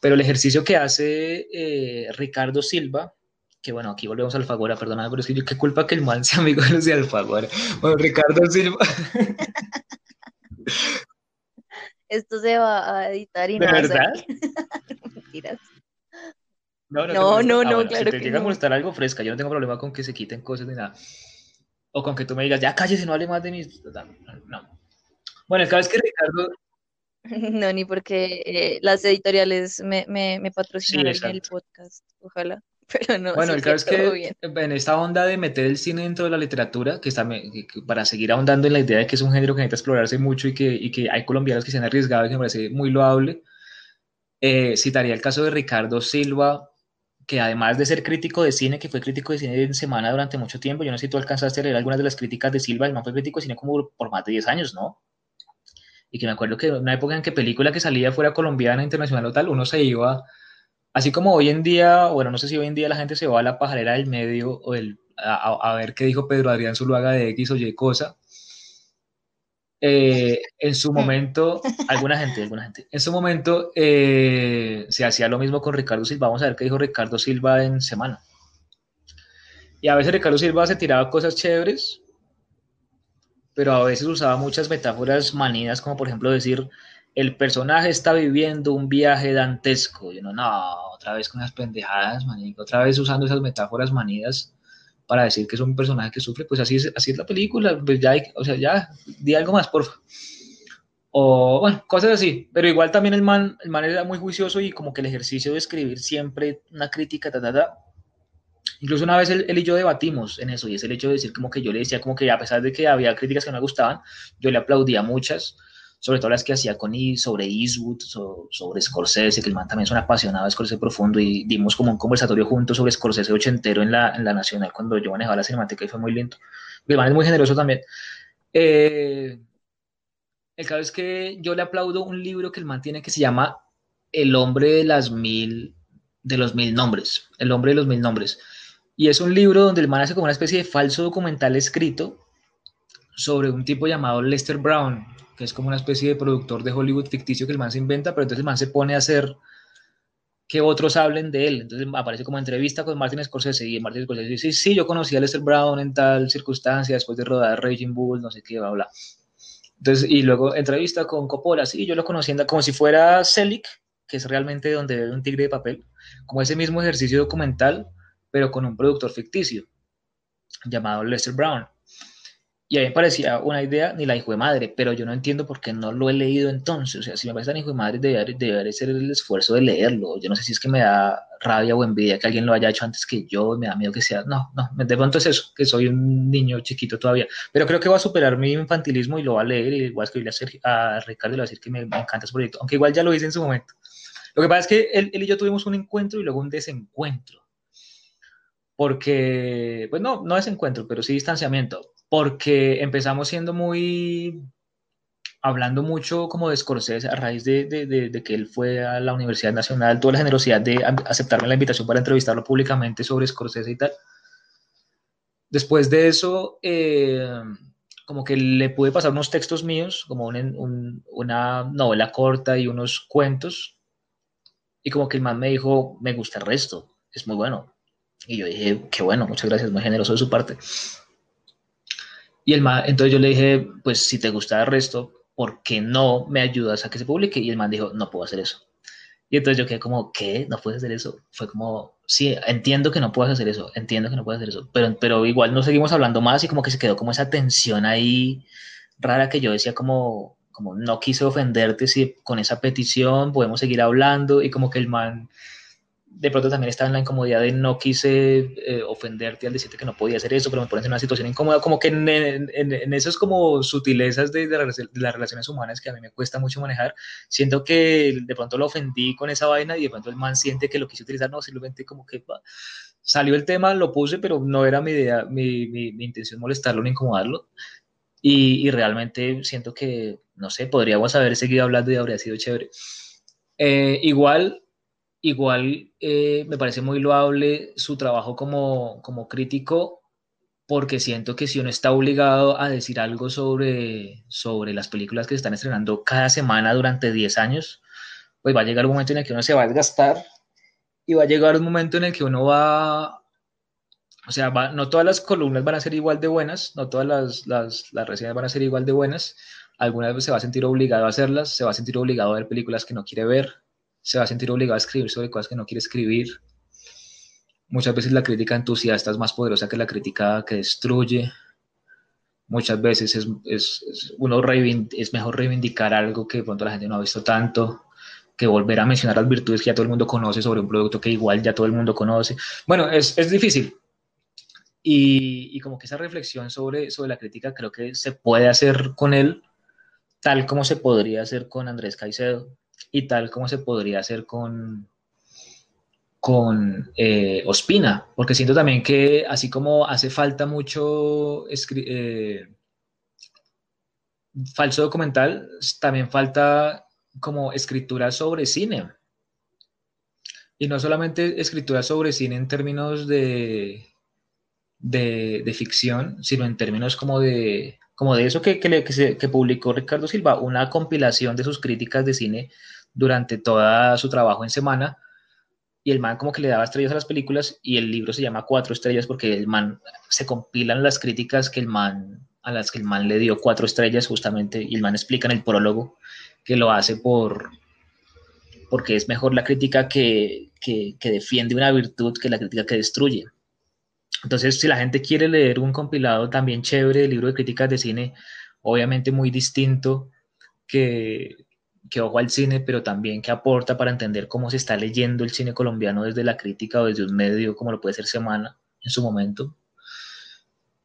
Pero el ejercicio que hace eh, Ricardo Silva, que bueno, aquí volvemos a Alfagora, perdóname, pero es que yo qué culpa que el man sea amigo de los de Alfagora. Bueno, Ricardo Silva. esto se va a editar y ¿De no verdad? Mentiras. No, no, No, no, ah, no, bueno, claro si te que llega a no. molestar algo fresca, yo no tengo problema con que se quiten cosas ni nada. O con que tú me digas, ya cállese, no hable más de mis... No. Bueno, el caso es que Ricardo... No, ni porque eh, las editoriales me, me, me patrocinaron Sí, el podcast, ojalá. Pero no, Bueno, el caso es que bien. en esta onda de meter el cine dentro de la literatura, que está para seguir ahondando en la idea de que es un género que necesita explorarse mucho y que, y que hay colombianos que se han arriesgado y que me parece muy loable, eh, citaría el caso de Ricardo Silva, que además de ser crítico de cine, que fue crítico de cine en Semana durante mucho tiempo, yo no sé si tú alcanzaste a leer algunas de las críticas de Silva, el man fue crítico de cine como por más de 10 años, ¿no? Y que me acuerdo que en una época en que película que salía fuera colombiana, internacional o tal, uno se iba, así como hoy en día, bueno, no sé si hoy en día la gente se va a la pajarera del medio o el, a, a- a ver qué dijo Pedro Adrián Zuluaga de X o Y cosa. Eh, en su momento, alguna gente, alguna gente, en su momento eh, se hacía lo mismo con Ricardo Silva. Vamos a ver qué dijo Ricardo Silva en semana. Y a veces Ricardo Silva se tiraba cosas chéveres, pero a veces usaba muchas metáforas manidas, como por ejemplo decir, el personaje está viviendo un viaje dantesco. Y uno, no, otra vez con esas pendejadas, manico, otra vez usando esas metáforas manidas para decir que es un personaje que sufre, pues así es, así es la película, pues ya, hay, o sea, ya, di algo más, porfa. O, bueno, cosas así, pero igual también el man, el man era muy juicioso y como que el ejercicio de escribir siempre una crítica, ta, ta, ta. Incluso una vez él, y yo debatimos en eso, y es el hecho de decir como que yo le decía como que a pesar de que había críticas que no me gustaban, yo le aplaudía muchas, sobre todo las que hacía con sobre Eastwood, so- sobre Scorsese, que el man también es un apasionado de Scorsese profundo, y dimos como un conversatorio juntos sobre Scorsese ochentero en la, en la Nacional cuando yo manejaba la cinemática y fue muy lindo. El man es muy generoso también. Eh, el caso es que yo le aplaudo un libro que el man tiene que se llama El hombre de las mil, de los mil nombres, El hombre de los mil nombres. Y es un libro donde el man hace como una especie de falso documental escrito sobre un tipo llamado Lester Brown, que es como una especie de productor de Hollywood ficticio que el man se inventa, pero entonces el man se pone a hacer que otros hablen de él. Entonces aparece como entrevista con Martin Scorsese y Martin Scorsese dice, sí, sí, yo conocí a Lester Brown en tal circunstancia después de rodar Raging Bull, no sé qué, bla, bla. Entonces, y luego entrevista con Coppola, sí, yo lo conocí como si fuera Selig, que es realmente donde ve un tigre de papel, como ese mismo ejercicio documental, pero con un productor ficticio llamado Lester Brown. Y a mí me parecía una idea ni la hijo de madre, pero yo no entiendo por qué no lo he leído entonces. O sea, si me parece tan hijo de madre, debería, ser el esfuerzo de leerlo. Yo no sé si es que me da rabia o envidia que alguien lo haya hecho antes que yo, me da miedo que sea. No, no, de pronto es eso, que soy un niño chiquito todavía. Pero creo que va a superar mi infantilismo y lo va a leer y voy a escribirle a, Sergio, a Ricardo y le voy a decir que me, me encanta ese proyecto. Aunque igual ya lo hice en su momento. Lo que pasa es que él, él y yo tuvimos un encuentro y luego un desencuentro porque, pues no, no desencuentro, pero sí distanciamiento, porque empezamos siendo muy, hablando mucho como de Scorsese a raíz de, de, que él fue a la Universidad Nacional, tuvo la generosidad de aceptarme la invitación para entrevistarlo públicamente sobre Scorsese y tal. Después de eso, eh, como que le pude pasar unos textos míos, como una novela corta y unos cuentos, y como que el man me dijo, me gusta el resto, es muy bueno. Y yo dije, qué bueno, muchas gracias, muy generoso de su parte. Y el man, entonces yo le dije, pues si te gusta el resto, ¿por qué no me ayudas a que se publique? Y el man dijo, no puedo hacer eso. Y entonces yo quedé como, ¿qué? ¿No puedes hacer eso? Fue como, sí, entiendo que no puedes hacer eso, entiendo que no puedes hacer eso, pero, pero igual no seguimos hablando más y como que se quedó como esa tensión ahí rara que yo decía como, como no quise ofenderte si con esa petición podemos seguir hablando y como que el man de pronto también estaba en la incomodidad de no quise eh, ofenderte al decirte que no podía hacer eso, pero me pones en una situación incómoda, como que en, en, esas como sutilezas de, de, las relaciones humanas que a mí me cuesta mucho manejar, siento que de pronto lo ofendí con esa vaina y de pronto el man siente que lo quise utilizar, no, simplemente como que salió el tema, lo puse, pero no era mi idea, mi, mi, intención molestarlo ni incomodarlo. Y, y, realmente siento que, no sé, podríamos haber seguido hablando y habría sido chévere. Eh, igual, Igual eh, me parece muy loable su trabajo como, como crítico porque siento que si uno está obligado a decir algo sobre, sobre las películas que se están estrenando cada semana durante 10 años, pues va a llegar un momento en el que uno se va a desgastar y va a llegar un momento en el que uno va, o sea, no todas las columnas van a ser igual de buenas, no todas las, las, las reseñas van a ser igual de buenas, algunas se va a sentir obligado a hacerlas, se va a sentir obligado a ver películas que no quiere ver, se va a sentir obligado a escribir sobre cosas que no quiere escribir. Muchas veces la crítica entusiasta es más poderosa que la crítica que destruye. Muchas veces es, es, uno es mejor reivindicar algo que de pronto la gente no ha visto tanto, que volver a mencionar las virtudes que ya todo el mundo conoce sobre un producto que igual ya todo el mundo conoce. Bueno, es, es difícil. Y, y, como que esa reflexión sobre, sobre la crítica creo que se puede hacer con él tal como se podría hacer con Andrés Caicedo y tal como se podría hacer con, con eh, Ospina, porque siento también que así como hace falta mucho eh, falso documental, también falta como escritura sobre cine. Y no solamente escritura sobre cine en términos de, de, ficción, sino en términos como de, como de eso que, que, que publicó Ricardo Silva, una compilación de sus críticas de cine durante toda su trabajo en semana y el man como que le daba estrellas a las películas y el libro se llama Cuatro Estrellas porque el man se compilan las críticas que el man a las que el man le dio cuatro estrellas justamente y el man explica en el prólogo que lo hace por porque es mejor la crítica que, que, que defiende una virtud que la crítica que destruye. Entonces, si la gente quiere leer un compilado también chévere de libro de críticas de cine, obviamente muy distinto que, que ojo al cine, pero también que aporta para entender cómo se está leyendo el cine colombiano desde la crítica o desde un medio como lo puede ser Semana en su momento,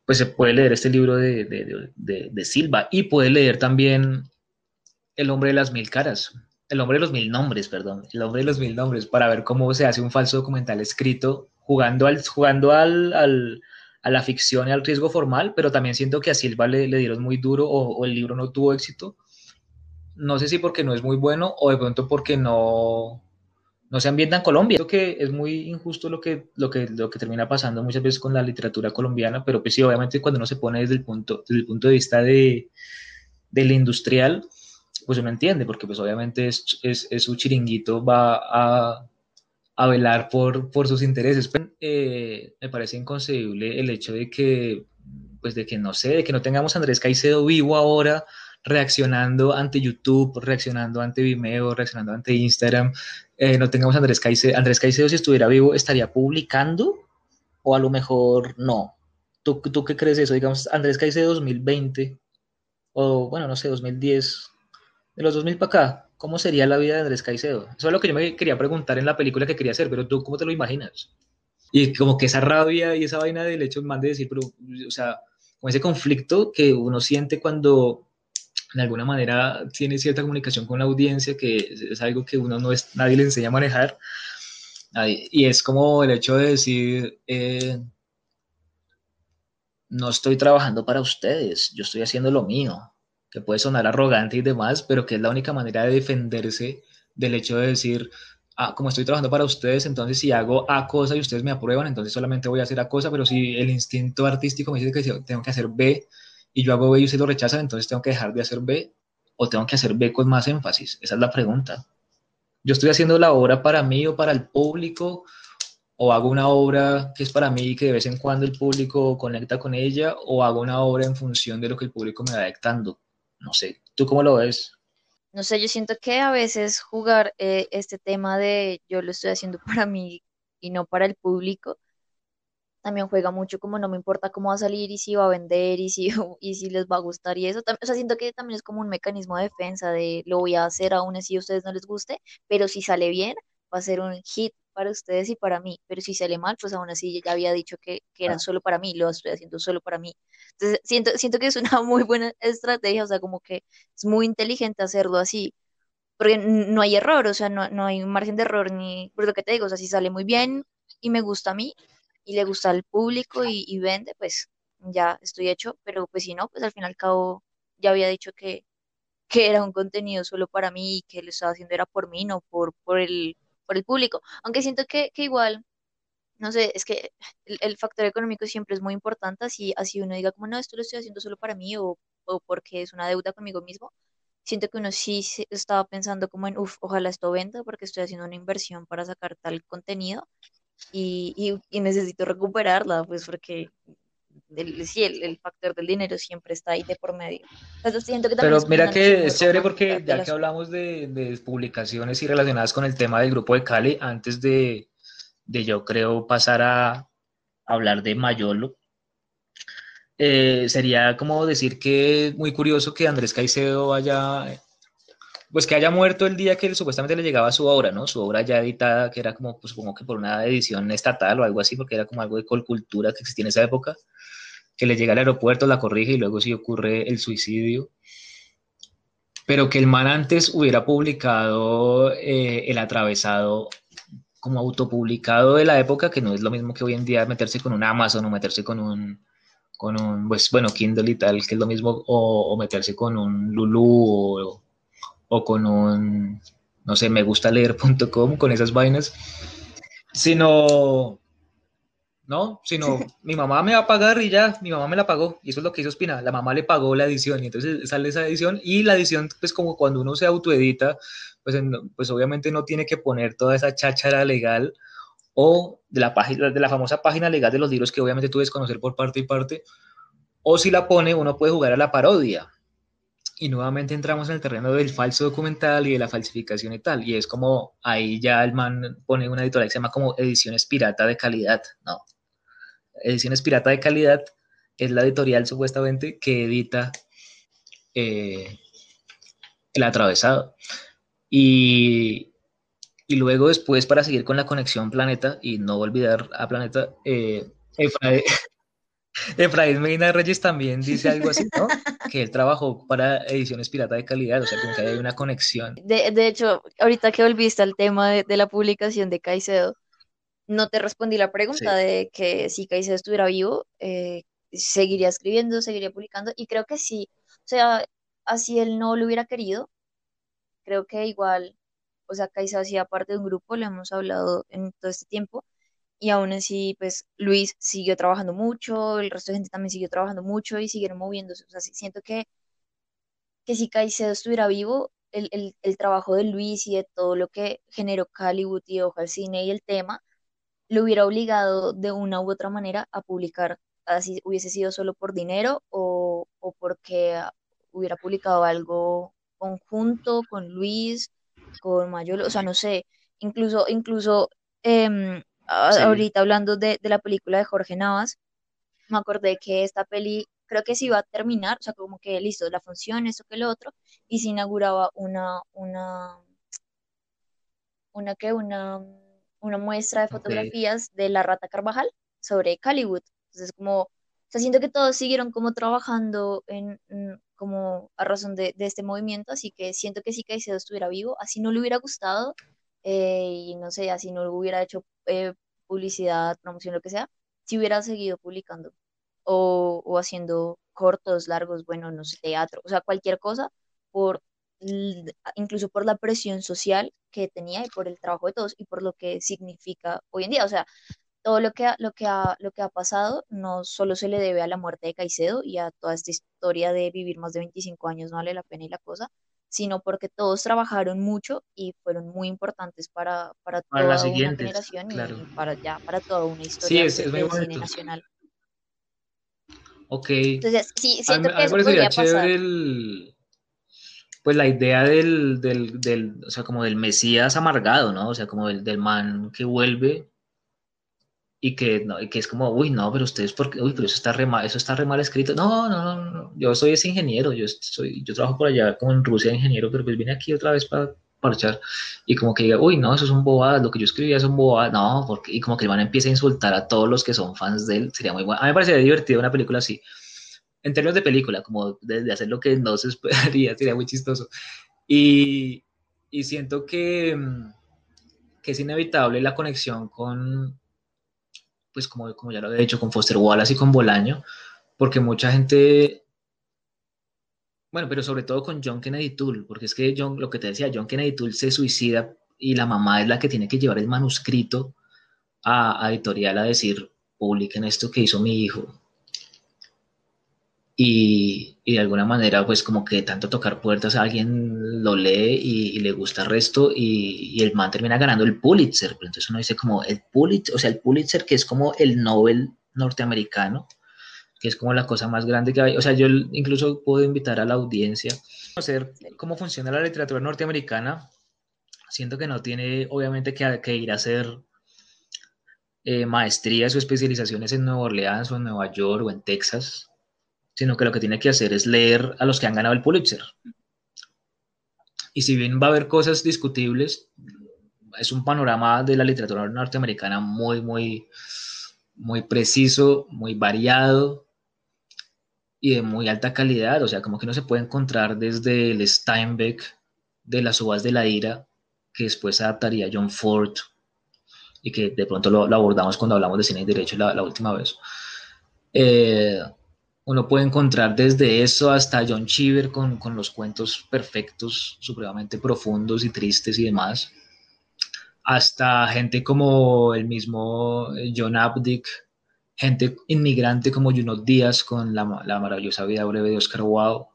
pues se puede leer este libro de, de, de, Silva y puede leer también El hombre de las mil caras, El hombre de los mil nombres, perdón, El hombre de los mil nombres, para ver cómo se hace un falso documental escrito jugando, al, jugando al, al a la ficción y al riesgo formal, pero también siento que a Silva le, le dieron muy duro o, o, el libro no tuvo éxito no sé si porque no es muy bueno o de pronto porque no, no se ambienta en Colombia. Creo que es muy injusto lo que, lo, que, lo que termina pasando muchas veces con la literatura colombiana, pero pues sí, obviamente cuando uno se pone desde el punto, desde el punto de vista de, del industrial, pues uno entiende, porque pues obviamente es, es, es su chiringuito va a, a velar por, por, sus intereses. Eh, me parece inconcebible el hecho de que, pues de que no sé, de que no tengamos a Andrés Caicedo vivo ahora reaccionando ante YouTube, reaccionando ante Vimeo, reaccionando ante Instagram. Eh, no tengamos Andrés Caicedo. Andrés Caicedo, si estuviera vivo, estaría publicando o a lo mejor no. ¿Tú, tú qué crees eso? Digamos, Andrés Caicedo 2020 o bueno, no sé, 2010. De los 2000 para acá, ¿cómo sería la vida de Andrés Caicedo? Eso es lo que yo me quería preguntar en la película que quería hacer, pero tú, ¿cómo te lo imaginas? Y como que esa rabia y esa vaina del hecho, man, de decir, pero, o sea, con ese conflicto que uno siente cuando de alguna manera tiene cierta comunicación con la audiencia, que es, algo que uno no es, nadie le enseña a manejar. Y es como el hecho de decir, eh, no estoy trabajando para ustedes, yo estoy haciendo lo mío, que puede sonar arrogante y demás, pero que es la única manera de defenderse del hecho de decir, ah, como estoy trabajando para ustedes, entonces si hago A cosa y ustedes me aprueban, entonces solamente voy a hacer A cosa, pero si el instinto artístico me dice que tengo que hacer B y yo hago B y ustedes lo rechazan, entonces tengo que dejar de hacer B o tengo que hacer B con más énfasis. Esa es la pregunta. Yo estoy haciendo la obra para mí o para el público o hago una obra que es para mí y que de vez en cuando el público conecta con ella, o hago una obra en función de lo que el público me va dictando. No sé, ¿tú cómo lo ves? No sé, yo siento que a veces jugar eh, este tema de yo lo estoy haciendo para mí y no para el público, también juega mucho como no me importa cómo va a salir y si va a vender y si, y si les va a gustar y eso. O sea, siento que también es como un mecanismo de defensa de lo voy a hacer aún así a ustedes no les guste, pero si sale bien, va a ser un hit para ustedes y para mí, pero si sale mal, pues aún así ya había dicho que, que era solo para mí, lo estoy haciendo solo para mí. Entonces, siento, siento que es una muy buena estrategia, o sea, como que es muy inteligente hacerlo así, porque no hay error, o sea, no, no hay un margen de error, ni, por lo que te digo, o sea, si sale muy bien y me gusta a mí y le gusta al público y, vende, pues ya estoy hecho, pero pues si no, pues al fin y al cabo ya había dicho que, que era un contenido solo para mí y que lo estaba haciendo era por mí, no por, por el por el público. Aunque siento que, que igual, no sé, es que el, factor económico siempre es muy importante, así, así uno diga como, no, esto lo estoy haciendo solo para mí o, o porque es una deuda conmigo mismo. Siento que uno sí estaba pensando como en, uff, ojalá esto venda porque estoy haciendo una inversión para sacar tal contenido y, y, y necesito recuperarla, pues porque el, sí, el, factor del dinero siempre está ahí de por medio. Pero mira que es chévere porque ya que hablamos de, de, publicaciones y relacionadas con el tema del grupo de Cali, antes de, de yo creo pasar a hablar de Mayolo, eh, sería como decir que es muy curioso que Andrés Caicedo haya, pues que haya muerto el día que supuestamente le llegaba su obra, ¿no? Su obra ya editada, que era como, pues supongo que por una edición estatal o algo así, porque era como algo de colcultura que existía en esa época que le llega al aeropuerto, la corrige y luego sí ocurre el suicidio. Pero que el man antes hubiera publicado eh, el atravesado como autopublicado de la época, que no es lo mismo que hoy en día meterse con un Amazon o meterse con un, con un pues bueno, Kindle y tal, que es lo mismo, o, meterse con un Lulu o, o, con un, no sé, me gusta leer.com, con esas vainas, sino ¿no? Sino mi mamá me va a pagar y ya, mi mamá me la pagó. Y eso es lo que hizo Espina, la mamá le pagó la edición y entonces sale esa edición y la edición, pues como cuando uno se autoedita, pues, pues obviamente no tiene que poner toda esa cháchara legal o de la, página, de la famosa página legal de los libros que obviamente tú debes conocer por parte y parte, o si la pone, uno puede jugar a la parodia. Y nuevamente entramos en el terreno del falso documental y de la falsificación y tal. Y es como ahí ya el man pone una editorial que se llama como ediciones pirata de calidad, ¿no? Ediciones Pirata de Calidad es la editorial supuestamente que edita eh, El Atravesado. Y, y, luego después, para seguir con la conexión Planeta y no olvidar a Planeta, eh, Efraín, Medina Reyes también dice algo así, ¿no? que él trabajó para ediciones pirata de calidad, o sea, que hay una conexión. De, de hecho, ahorita que volviste al tema de, de la publicación de Caicedo, no te respondí la pregunta de que si Caicedo estuviera vivo, eh, seguiría escribiendo, seguiría publicando, y creo que sí. O sea, así él no lo hubiera querido, creo que igual, o sea, Caicedo hacía parte de un grupo, le hemos hablado en todo este tiempo, y aún así, pues Luis siguió trabajando mucho, el resto de gente también siguió trabajando mucho y siguieron moviéndose. O sea, siento que, que si Caicedo estuviera vivo, el, el, el trabajo de Luis y de todo lo que generó Hollywood y Ojo al Cine y el tema, lo hubiera obligado de una u otra manera a publicar, así hubiese sido solo por dinero o, porque hubiera publicado algo conjunto con Luis, con Mayolo, o sea, no sé, incluso, incluso em, ahorita hablando de, la película de Jorge Navas, me acordé que esta peli creo que se iba a terminar, o sea, como que listo, la función, esto que lo otro, y se inauguraba una, una, una que, una una muestra de fotografías de la rata Carvajal sobre Caliwood. Entonces, como, o sea, siento que todos siguieron como trabajando en, como a razón de, este movimiento, así que siento que si Caicedo estuviera vivo, así no le hubiera gustado, eh, y no sé, así no hubiera hecho eh, publicidad, promoción, lo que sea, si hubiera seguido publicando. o, o haciendo cortos, largos, bueno, no sé, teatro, o sea, cualquier cosa, por incluso por la presión social que tenía y por el trabajo de todos y por lo que significa hoy en día. O sea, todo lo que ha, lo que ha, lo que ha pasado no solo se le debe a la muerte de Caicedo y a toda esta historia de vivir más de 25 años no vale la pena y la cosa, sino porque todos trabajaron mucho y fueron muy importantes para, para toda una siguientes, generación claro. y para ya para toda una Sí, historia es, es muy del cine nacional. Ok. Entonces, sí, A siento a que me eso podría pasar. el, pues la idea del, del, del, o sea, como del Mesías amargado, ¿no? O sea, como del, del man que vuelve y que, no, y que es como, uy, no, pero ustedes, ¿por qué? Uy, pero eso está re mal, eso está re mal escrito. No, no, no, no, yo soy ese ingeniero, yo soy, yo trabajo por allá como en Rusia ingeniero, pero pues vine aquí otra vez para parchar y como que diga, uy, no, eso son bobadas, lo que yo escribía son bobadas, no, porque, y como que el man empieza a insultar a todos los que son fans de él, sería muy bueno. A mí me parecería divertido una película así, en términos de película, como de, de hacer lo que no se esperaría, sería muy chistoso. Y, y siento que, mm, que es inevitable la conexión con, pues como, como ya lo había dicho, con Foster Wallace y con Bolaño, porque mucha gente, bueno, pero sobre todo con John Kennedy Toole, porque es que John, lo que te decía, John Kennedy Toole se suicida y la mamá es la que tiene que llevar el manuscrito a, a editorial a decir, publiquen esto que hizo mi hijo. Y, y, de alguna manera, pues como que tanto tocar puertas, alguien lo lee y, le gusta el resto y, y, el man termina ganando el Pulitzer. Pero entonces uno dice como el Pulitzer, o sea, el Pulitzer que es como el Nobel norteamericano, que es como la cosa más grande que hay. O sea, yo incluso puedo invitar a la audiencia a conocer cómo funciona la literatura norteamericana. Siento que no tiene, obviamente, que, que ir a hacer eh, maestrías o especializaciones en Nueva Orleans o en Nueva York o en Texas sino que lo que tiene que hacer es leer a los que han ganado el Pulitzer. Y si bien va a haber cosas discutibles, es un panorama de la literatura norteamericana muy, muy, muy preciso, muy variado y de muy alta calidad. O sea, como que no se puede encontrar desde el Steinbeck de las uvas de la ira, que después adaptaría John Ford y que de pronto lo, lo abordamos cuando hablamos de cine y derecho la, la última vez. Eh, uno puede encontrar desde eso hasta John Cheever con, con, los cuentos perfectos, supremamente profundos y tristes y demás, hasta gente como el mismo John Abdick, gente inmigrante como Junot Díaz con la, la, maravillosa vida breve de Oscar Wilde,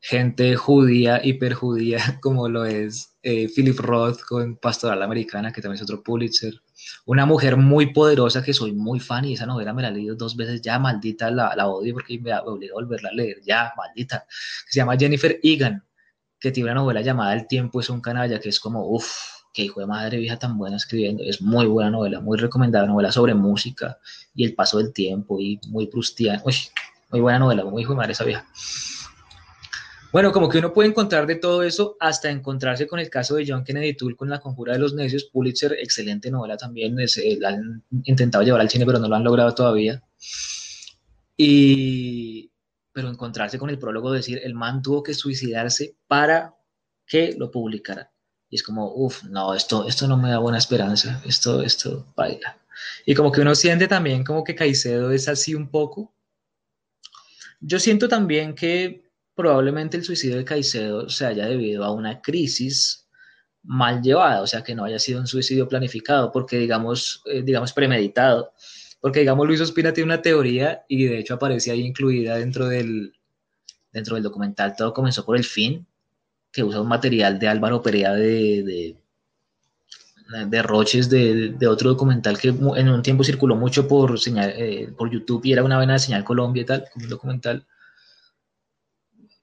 gente judía, hiperjudía como lo es eh, Philip Roth con Pastoral Americana, que también es otro Pulitzer, una mujer muy poderosa que soy muy fan y esa novela me la he leído dos veces ya, maldita, la, la odio porque me, me obliga a volverla a leer, ya, maldita, se llama Jennifer Egan, que tiene una novela llamada El tiempo es un canalla, que es como, uff, qué hijo de madre vieja tan buena escribiendo, es muy buena novela, muy recomendada, novela sobre música y el paso del tiempo y muy prustiana, uy, muy buena novela, muy hijo de madre esa vieja. Bueno, como que uno puede encontrar de todo eso hasta encontrarse con el caso de John Kennedy Toole con La Conjura de los Necios, Pulitzer, excelente novela también, es, eh, la han intentado llevar al cine pero no lo han logrado todavía. Y, pero encontrarse con el prólogo, decir, el man tuvo que suicidarse para que lo publicara. Y es como, uff, no, esto, esto no me da buena esperanza, esto, esto, baila. Y como que uno siente también como que Caicedo es así un poco. Yo siento también que probablemente el suicidio de Caicedo se haya debido a una crisis mal llevada, o sea, que no haya sido un suicidio planificado, porque digamos, eh, digamos premeditado, porque digamos Luis Ospina tiene una teoría y de hecho aparece ahí incluida dentro del, dentro del documental. Todo comenzó por el fin, que usa un material de Álvaro Perea de, de, de Roches, de, de, otro documental que en un tiempo circuló mucho por, señal, eh, por YouTube y era una vena de Señal Colombia y tal, como un documental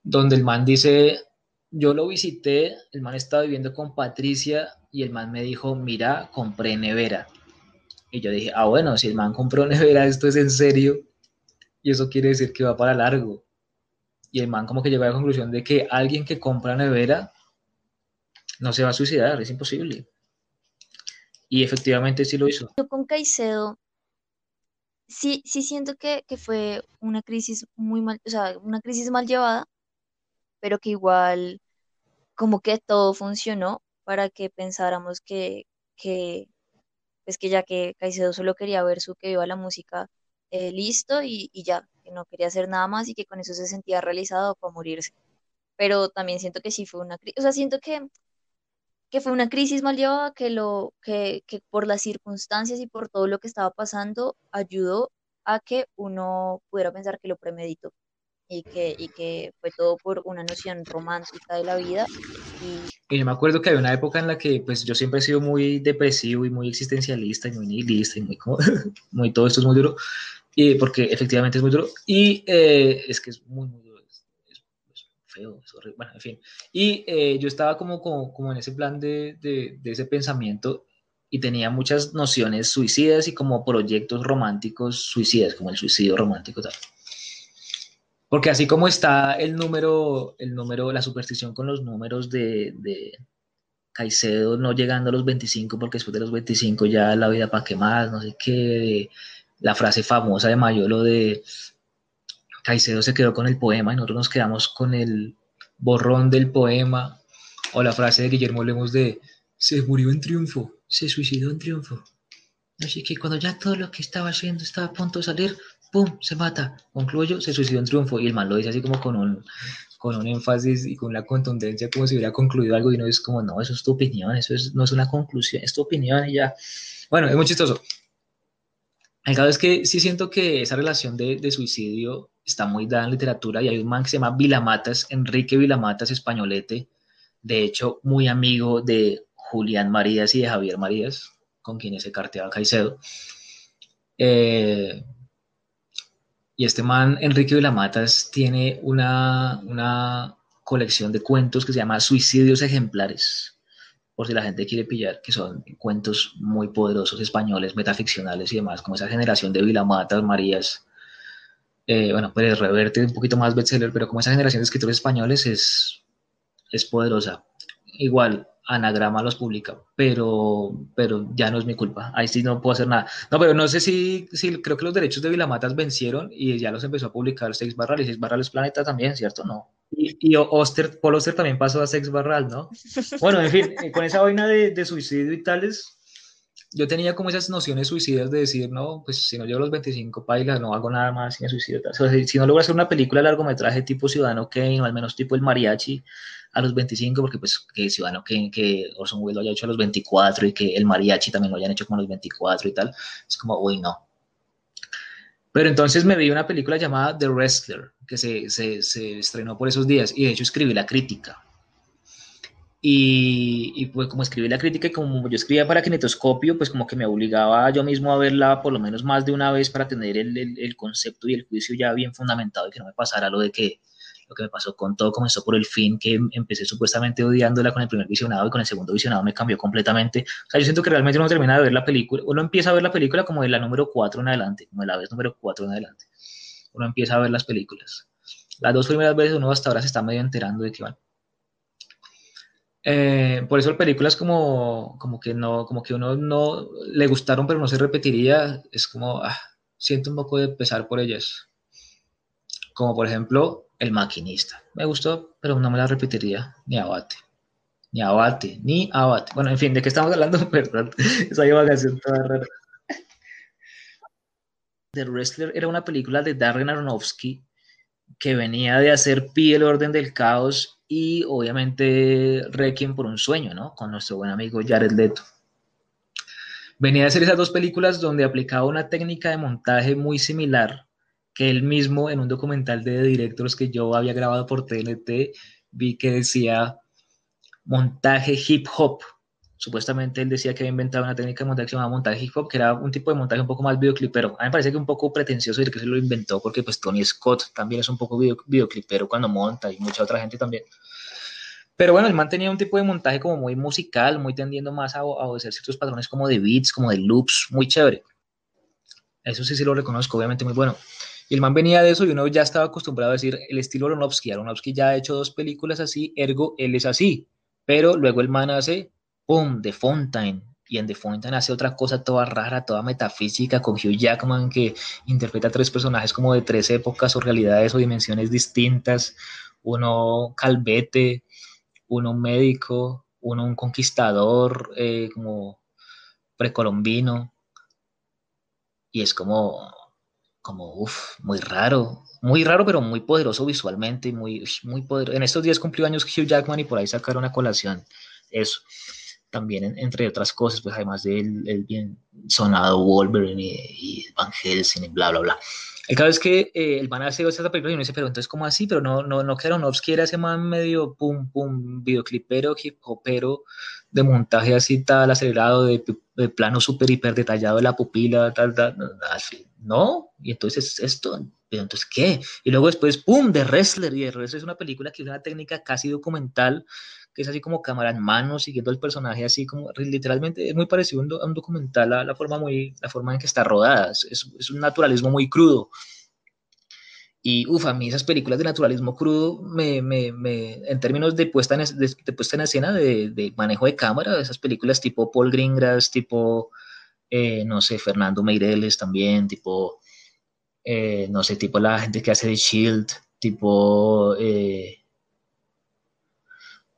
donde el man dice, yo lo visité, el man estaba viviendo con Patricia y el man me dijo, mira, compré nevera. Y yo dije, ah, bueno, si el man compró nevera, esto es en serio, y eso quiere decir que va para largo. Y el man como que llegó a la conclusión de que alguien que compra nevera no se va a suicidar, es imposible. Y efectivamente sí lo hizo. Yo con Caicedo, sí, sí siento que, fue una crisis muy mal, o sea, una crisis mal llevada, pero que igual como que todo funcionó para que pensáramos que, que pues que ya que Caicedo solo quería ver su que iba la música, eh, listo y, y, ya, que no quería hacer nada más y que con eso se sentía realizado fue morirse. Pero también siento que sí fue una crisis, o sea, siento que, que fue una crisis mal llevada, que, lo, que, que por las circunstancias y por todo lo que estaba pasando ayudó a que uno pudiera pensar que lo premeditó y que, y que fue todo por una noción romántica de la vida. Y... yo me acuerdo que había una época en la que pues yo siempre he sido muy depresivo y muy existencialista y muy nihilista y muy, muy todo esto es muy duro, y porque efectivamente es muy duro y eh, es que es muy, muy duro, es, feo, es horrible, bueno, en fin. Y eh, yo estaba como, como, como, en ese plan de, de, de ese pensamiento y tenía muchas nociones suicidas y como proyectos románticos suicidas, como el suicidio romántico tal. Porque así como está el número, el número, la superstición con los números de, Caicedo no llegando a los 25, porque después de los 25 ya la vida para qué más, no sé qué, la frase famosa de Mayolo de Caicedo se quedó con el poema y nosotros nos quedamos con el borrón del poema, o la frase de Guillermo Lemos de se murió en triunfo, se suicidó en triunfo. Así que cuando ya todo lo que estaba haciendo estaba a punto de salir, ¡pum! se mata. Concluyo, se suicidó en triunfo. Y el man lo dice así como con un, con un énfasis y con la contundencia como si hubiera concluido algo y no es como, no, eso es tu opinión, eso no es una conclusión, es tu opinión y ya. Bueno, es muy chistoso. El caso es que sí siento que esa relación de, de, suicidio está muy dada en literatura y hay un man que se llama Vilamatas, Enrique Vilamatas, españolete, de hecho muy amigo de Julián Marías y de Javier Marías, con quienes se carteaba Caicedo. Eh, y este man, Enrique Vilamatas, tiene una, una colección de cuentos que se llama Suicidios Ejemplares, por si la gente quiere pillar, que son cuentos muy poderosos españoles, metaficcionales y demás, como esa generación de Vilamatas, Marías, eh, bueno, pues Reverte, un poquito más bestseller, pero como esa generación de escritores españoles es, es poderosa. Igual, Anagrama los publica, pero, pero ya no es mi culpa. Ahí sí no puedo hacer nada. No, pero no sé si, si creo que los derechos de Vilamatas vencieron y ya los empezó a publicar Sex Barral y Sex Barral es Planeta también, ¿cierto? No. Y, y Oster, Paul Oster también pasó a Sex Barral, ¿no? Bueno, en fin, con esa vaina de, de suicidio y tales, yo tenía como esas nociones suicidas de decir, no, pues si no llego a los 25 pailas, no hago nada más sin suicidio. Si, no logro hacer una película largometraje tipo Ciudadano Kane, o al menos tipo El Mariachi, a los 25, porque pues que Ciudadano Kane, que Orson Welles lo haya hecho a los 24 y que El Mariachi también lo hayan hecho como a los 24 y tal, es como, uy, no. Pero entonces me vi una película llamada The Wrestler, que se, se, se estrenó por esos días, y de hecho escribí la crítica y, y, pues como escribí la crítica y como yo escribía para kinetoscopio, pues como que me obligaba yo mismo a verla por lo menos más de una vez para tener el, el, el, concepto y el juicio ya bien fundamentado y que no me pasara lo de que lo que me pasó con todo comenzó por el fin, que empecé supuestamente odiándola con el primer visionado y con el segundo visionado me cambió completamente. O sea, yo siento que realmente uno termina de ver la película, uno empieza a ver la película como de la número 4 en adelante, como de la vez número 4 en adelante. Uno empieza a ver las películas. Las dos primeras veces uno hasta ahora se está medio enterando de que van eh, por eso películas como, como que no, como que uno no le gustaron pero no se repetiría, es como, ah, siento un poco de pesar por ellas. Como por ejemplo, El Maquinista. Me gustó, pero no me la repetiría, ni abate. Ni abate, ni abate. Bueno, en fin, ¿de qué estamos hablando? Perdón, esa divagación toda rara. The Wrestler era una película de Darren Aronofsky que venía de hacer Pi el orden del caos y obviamente Requiem por un sueño, ¿no? Con nuestro buen amigo Jared Leto. Venía a hacer esas dos películas donde aplicaba una técnica de montaje muy similar que él mismo en un documental de directores que yo había grabado por TNT vi que decía montaje hip hop. Supuestamente él decía que había inventado una técnica de montaje que montaje hip hop, que era un tipo de montaje un poco más videoclipero. A mí me parece que un poco pretencioso decir que se lo inventó porque pues Tony Scott también es un poco video, videoclipero cuando monta y mucha otra gente también. Pero bueno, el man tenía un tipo de montaje como muy musical, muy tendiendo más a, a ciertos patrones como de beats, como de loops, muy chévere. Eso sí, sí lo reconozco, obviamente muy bueno. Y el man venía de eso y uno ya estaba acostumbrado a decir el estilo Aronofsky. Aronofsky ya ha hecho dos películas así, ergo él es así. Pero luego el man hace ¡pum! The Fontaine. Y en The Fontaine hace otra cosa toda rara, toda metafísica, con Hugh Jackman que interpreta a tres personajes como de tres épocas o realidades o dimensiones distintas. Uno calvete, uno un médico, uno un conquistador eh, como precolombino. Y es como, como, uff, muy raro, muy raro, pero muy poderoso visualmente, muy, muy poderoso. En estos días cumplió años Hugh Jackman y por ahí sacaron una colación, eso. También, entre otras cosas, pues además del el bien sonado Wolverine y, Van Helsing y bla, bla, bla. El caso es que eh, el van a hacer esta película y uno dice, pero entonces, ¿cómo así? Pero no, no, no Aronofsky era ese man medio pum, pum, videoclipero, hip hopero, de montaje así tal, acelerado, de, de plano súper hiper detallado de la pupila, tal, tal, así ¿no? Y entonces esto, pero entonces ¿qué? Y luego después, ¡pum!, de Wrestler, y de Wrestler es una película que es una técnica casi documental, que es así como cámara en mano, siguiendo el personaje así como, literalmente es muy parecido a un, documental, la, la, forma muy, la forma en que está rodada, es, es un naturalismo muy crudo. Y uff, a mí esas películas de naturalismo crudo, me, me, me, en términos de puesta en, de, puesta en escena, de, de, manejo de cámara, esas películas tipo Paul Greengrass, tipo eh, no sé, Fernando Meireles también, tipo, eh, no sé, tipo la gente que hace de Shield, tipo, eh,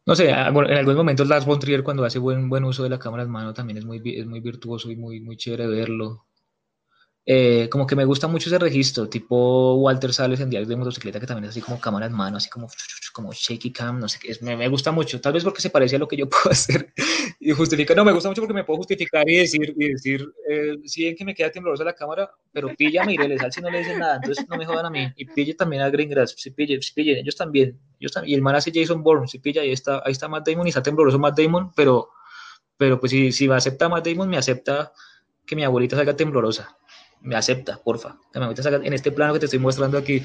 no sé, en algunos momentos Lars von Trier cuando hace buen, buen uso de la cámara en mano también es muy, es muy virtuoso y muy, muy chévere verlo. Eh, como que me gusta mucho ese registro, tipo Walter Sales en Diario de Motocicleta, que también es así como cámara en mano, así como, como shaky cam, no sé qué, me, me, gusta mucho, tal vez porque se parece a lo que yo puedo hacer y justifica, no, me gusta mucho porque me puedo justificar y decir, y decir eh, si ven que me queda temblorosa la cámara, pero pilla a Mireles, al si no le dicen nada, entonces no me jodan a mí, y pille también a Greengrass, si pille, si pille, ellos también, ellos también, y el man hace Jason Bourne, si pilla, ahí está, ahí está Matt Damon y está tembloroso Matt Damon, pero, pero pues si, si va a aceptar Matt Damon, me acepta que mi abuelita salga temblorosa me acepta, porfa. Me metas en este plano que te estoy mostrando aquí.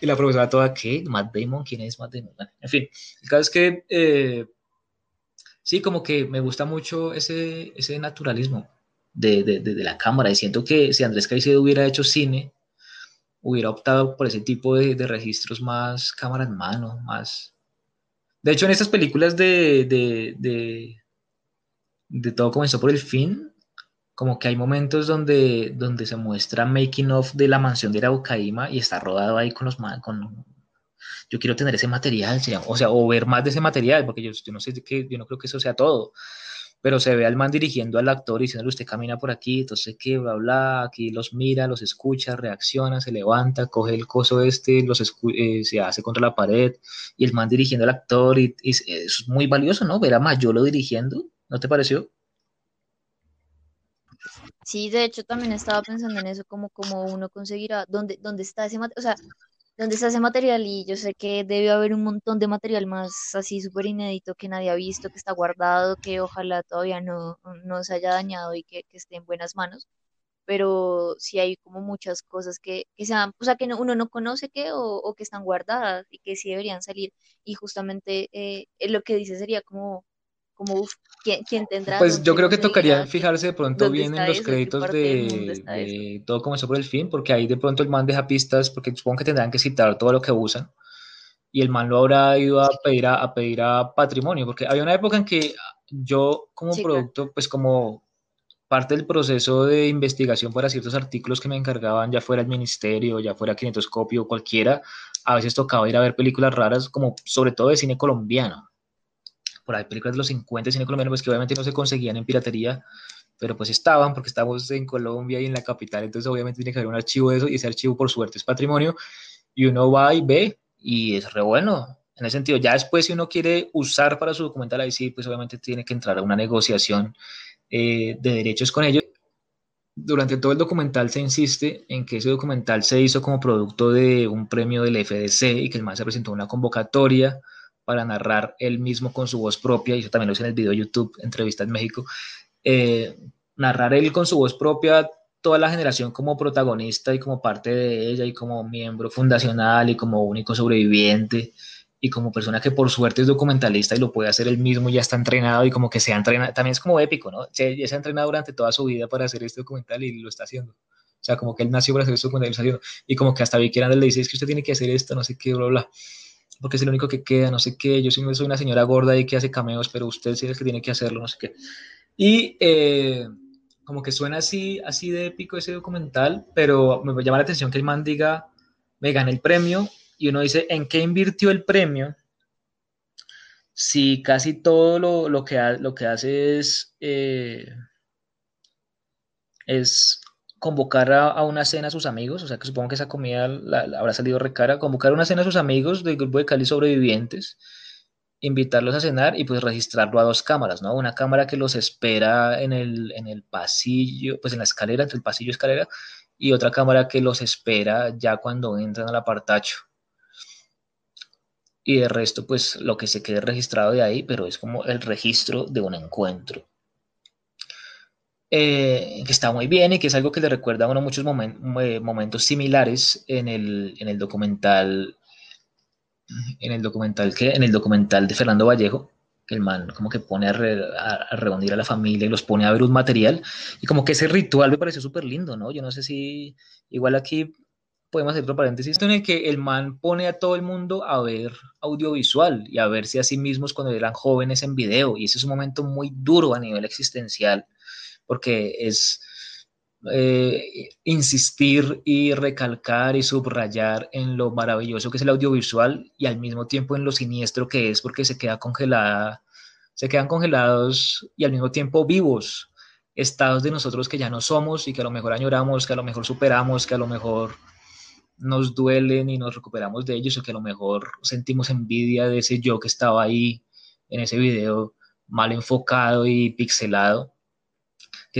Y la profesora toda, ¿qué? Matt Damon, ¿quién es Matt Damon? en fin, el caso es que eh, sí, como que me gusta mucho ese, ese naturalismo de, de, de, la cámara. Y siento que si Andrés Caicedo hubiera hecho cine, hubiera optado por ese tipo de, de registros más cámara en mano, más... De hecho, en estas películas de, de, de, de todo comenzó por el fin, como que hay momentos donde, donde se muestra making of de la mansión de Araucaima y está rodado ahí con los con yo quiero tener ese material, o sea, o ver más de ese material, porque yo, yo no sé que, yo no creo que eso sea todo, pero se ve al man dirigiendo al actor y diciéndole usted camina por aquí, entonces que bla bla, aquí los mira, los escucha, reacciona, se levanta, coge el coso este, los eh, se hace contra la pared, y el man dirigiendo al actor, y, y es muy valioso, ¿no? Ver a Mayolo dirigiendo, ¿no te pareció? Sí, de hecho también estaba pensando en eso, como, como uno conseguirá, dónde, dónde está ese material, o sea, dónde está ese material y yo sé que debe haber un montón de material más así súper inédito que nadie ha visto, que está guardado, que ojalá todavía no, no se haya dañado y que, que esté en buenas manos, pero sí hay como muchas cosas que, que sean, o sea, que uno no conoce que o, o, que están guardadas y que sí deberían salir y justamente eh, lo que dice sería como como ¿quién, tendrá. Pues yo creo que tocaría fijarse de pronto bien en los créditos de, todo comenzó por el fin, porque ahí de pronto el man deja pistas, porque supongo que tendrán que citar todo lo que usan. Y el man lo habrá ido a pedir a, pedir a patrimonio, porque había una época en que yo como producto, pues como parte del proceso de investigación para ciertos artículos que me encargaban, ya fuera el ministerio, ya fuera Kinetoscopio cualquiera, a veces tocaba ir a ver películas raras, como sobre todo de cine colombiano por ahí películas de los 50 de cine colombiano, pues que obviamente no se conseguían en piratería, pero pues estaban porque estamos en Colombia y en la capital, entonces obviamente tiene que haber un archivo de eso y ese archivo por suerte es patrimonio y uno va y ve y es re bueno. En ese sentido, ya después si uno quiere usar para su documental ahí sí, pues obviamente tiene que entrar a una negociación eh, de derechos con ellos. Durante todo el documental se insiste en que ese documental se hizo como producto de un premio del FDC y que el más se presentó una convocatoria para narrar él mismo con su voz propia, y eso también lo hice en el video de YouTube, Entrevista en México, eh, narrar él con su voz propia toda la generación como protagonista y como parte de ella y como miembro fundacional y como único sobreviviente y como persona que por suerte es documentalista y lo puede hacer él mismo ya está entrenado y como que se ha entrenado, también es como épico, ¿no? Se, ya se ha entrenado durante toda su vida para hacer este documental y lo está haciendo. O sea, como que él nació para hacer este documental y lo está haciendo. Y como que hasta Vicky Hernández le dice, es que usted tiene que hacer esto, no sé qué, bla, bla porque es el único que queda, no sé qué, yo soy una señora gorda y que hace cameos, pero usted sí es el que tiene que hacerlo, no sé qué. Y eh, como que suena así, así de épico ese documental, pero me llama la atención que el man diga, me gané el premio, y uno dice, ¿en qué invirtió el premio? Si casi todo lo, lo, que, lo que hace es, eh, es convocar a, una cena a sus amigos, o sea que supongo que esa comida habrá salido recara, convocar una cena a sus amigos del grupo de Cali sobrevivientes, invitarlos a cenar y pues registrarlo a dos cámaras, ¿no? Una cámara que los espera en el, en el pasillo, pues en la escalera, entre el pasillo y escalera, y otra cámara que los espera ya cuando entran al apartacho. Y de resto, pues lo que se quede registrado de ahí, pero es como el registro de un encuentro. Eh, que está muy bien y que es algo que le recuerda a uno muchos eh, momentos similares en el, en el documental en el documental que en el documental de Fernando Vallejo el man como que pone a, reunir a la familia y los pone a ver un material y como que ese ritual me pareció súper lindo, ¿no? Yo no sé si igual aquí podemos hacer otro paréntesis en el que el man pone a todo el mundo a ver audiovisual y a verse a sí mismos cuando eran jóvenes en video y ese es un momento muy duro a nivel existencial porque es eh, insistir y recalcar y subrayar en lo maravilloso que es el audiovisual y al mismo tiempo en lo siniestro que es porque se queda congelada, se quedan congelados y al mismo tiempo vivos estados de nosotros que ya no somos y que a lo mejor añoramos, que a lo mejor superamos, que a lo mejor nos duelen y nos recuperamos de ellos o que a lo mejor sentimos envidia de ese yo que estaba ahí en ese video mal enfocado y pixelado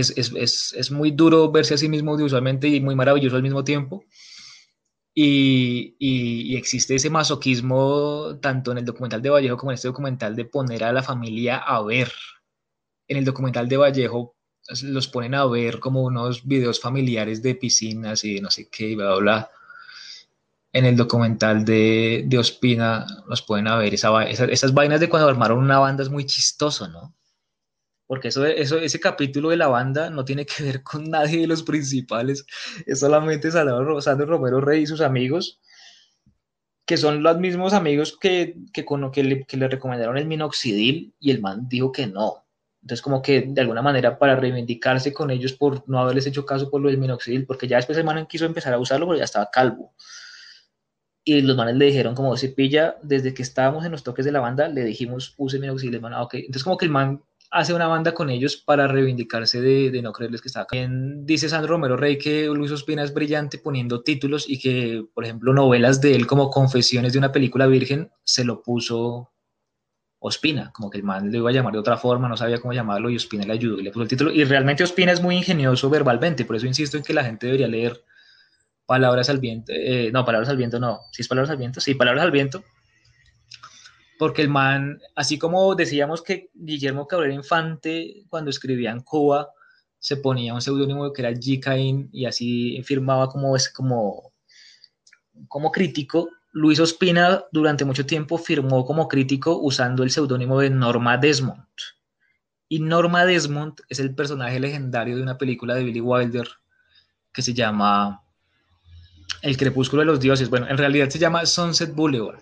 es, es, es, muy duro verse a sí mismo audiovisualmente y muy maravilloso al mismo tiempo. Y, y, existe ese masoquismo tanto en el documental de Vallejo como en este documental de poner a la familia a ver. En el documental de Vallejo los ponen a ver como unos videos familiares de piscinas y no sé qué, y bla, bla, En el documental de, de Ospina los pueden a ver esa, esas vainas de cuando armaron una banda es muy chistoso, ¿no? Porque eso, eso, ese capítulo de la banda no tiene que ver con nadie de los principales, es solamente Sandro Romero Rey y sus amigos, que son los mismos amigos que, que, con, que, le, que le recomendaron el minoxidil y el man dijo que no. Entonces, como que de alguna manera para reivindicarse con ellos por no haberles hecho caso por lo del minoxidil, porque ya después el man quiso empezar a usarlo, pero ya estaba calvo. Y los manes le dijeron, como si pilla, desde que estábamos en los toques de la banda, le dijimos, use minoxidil. El ah, Entonces, como que el man hace una banda con ellos para reivindicarse de, no creerles que está acá. También dice Sandro Romero Rey que Luis Ospina es brillante poniendo títulos y que, por ejemplo, novelas de él como Confesiones de una película virgen se lo puso Ospina, como que el man le iba a llamar de otra forma, no sabía cómo llamarlo y Ospina le ayudó y le puso el título. Y realmente Ospina es muy ingenioso verbalmente, por eso insisto en que la gente debería leer Palabras al viento, eh, no, Palabras al viento no, sí es Palabras al viento, sí, Palabras al viento, porque el man, así como decíamos que Guillermo Cabrera Infante, cuando escribía en Cuba, se ponía un seudónimo que era G. Cain y así firmaba como, es, como, como crítico. Luis Ospina durante mucho tiempo firmó como crítico usando el seudónimo de Norma Desmond. Y Norma Desmond es el personaje legendario de una película de Billy Wilder que se llama El crepúsculo de los dioses. Bueno, en realidad se llama Sunset Boulevard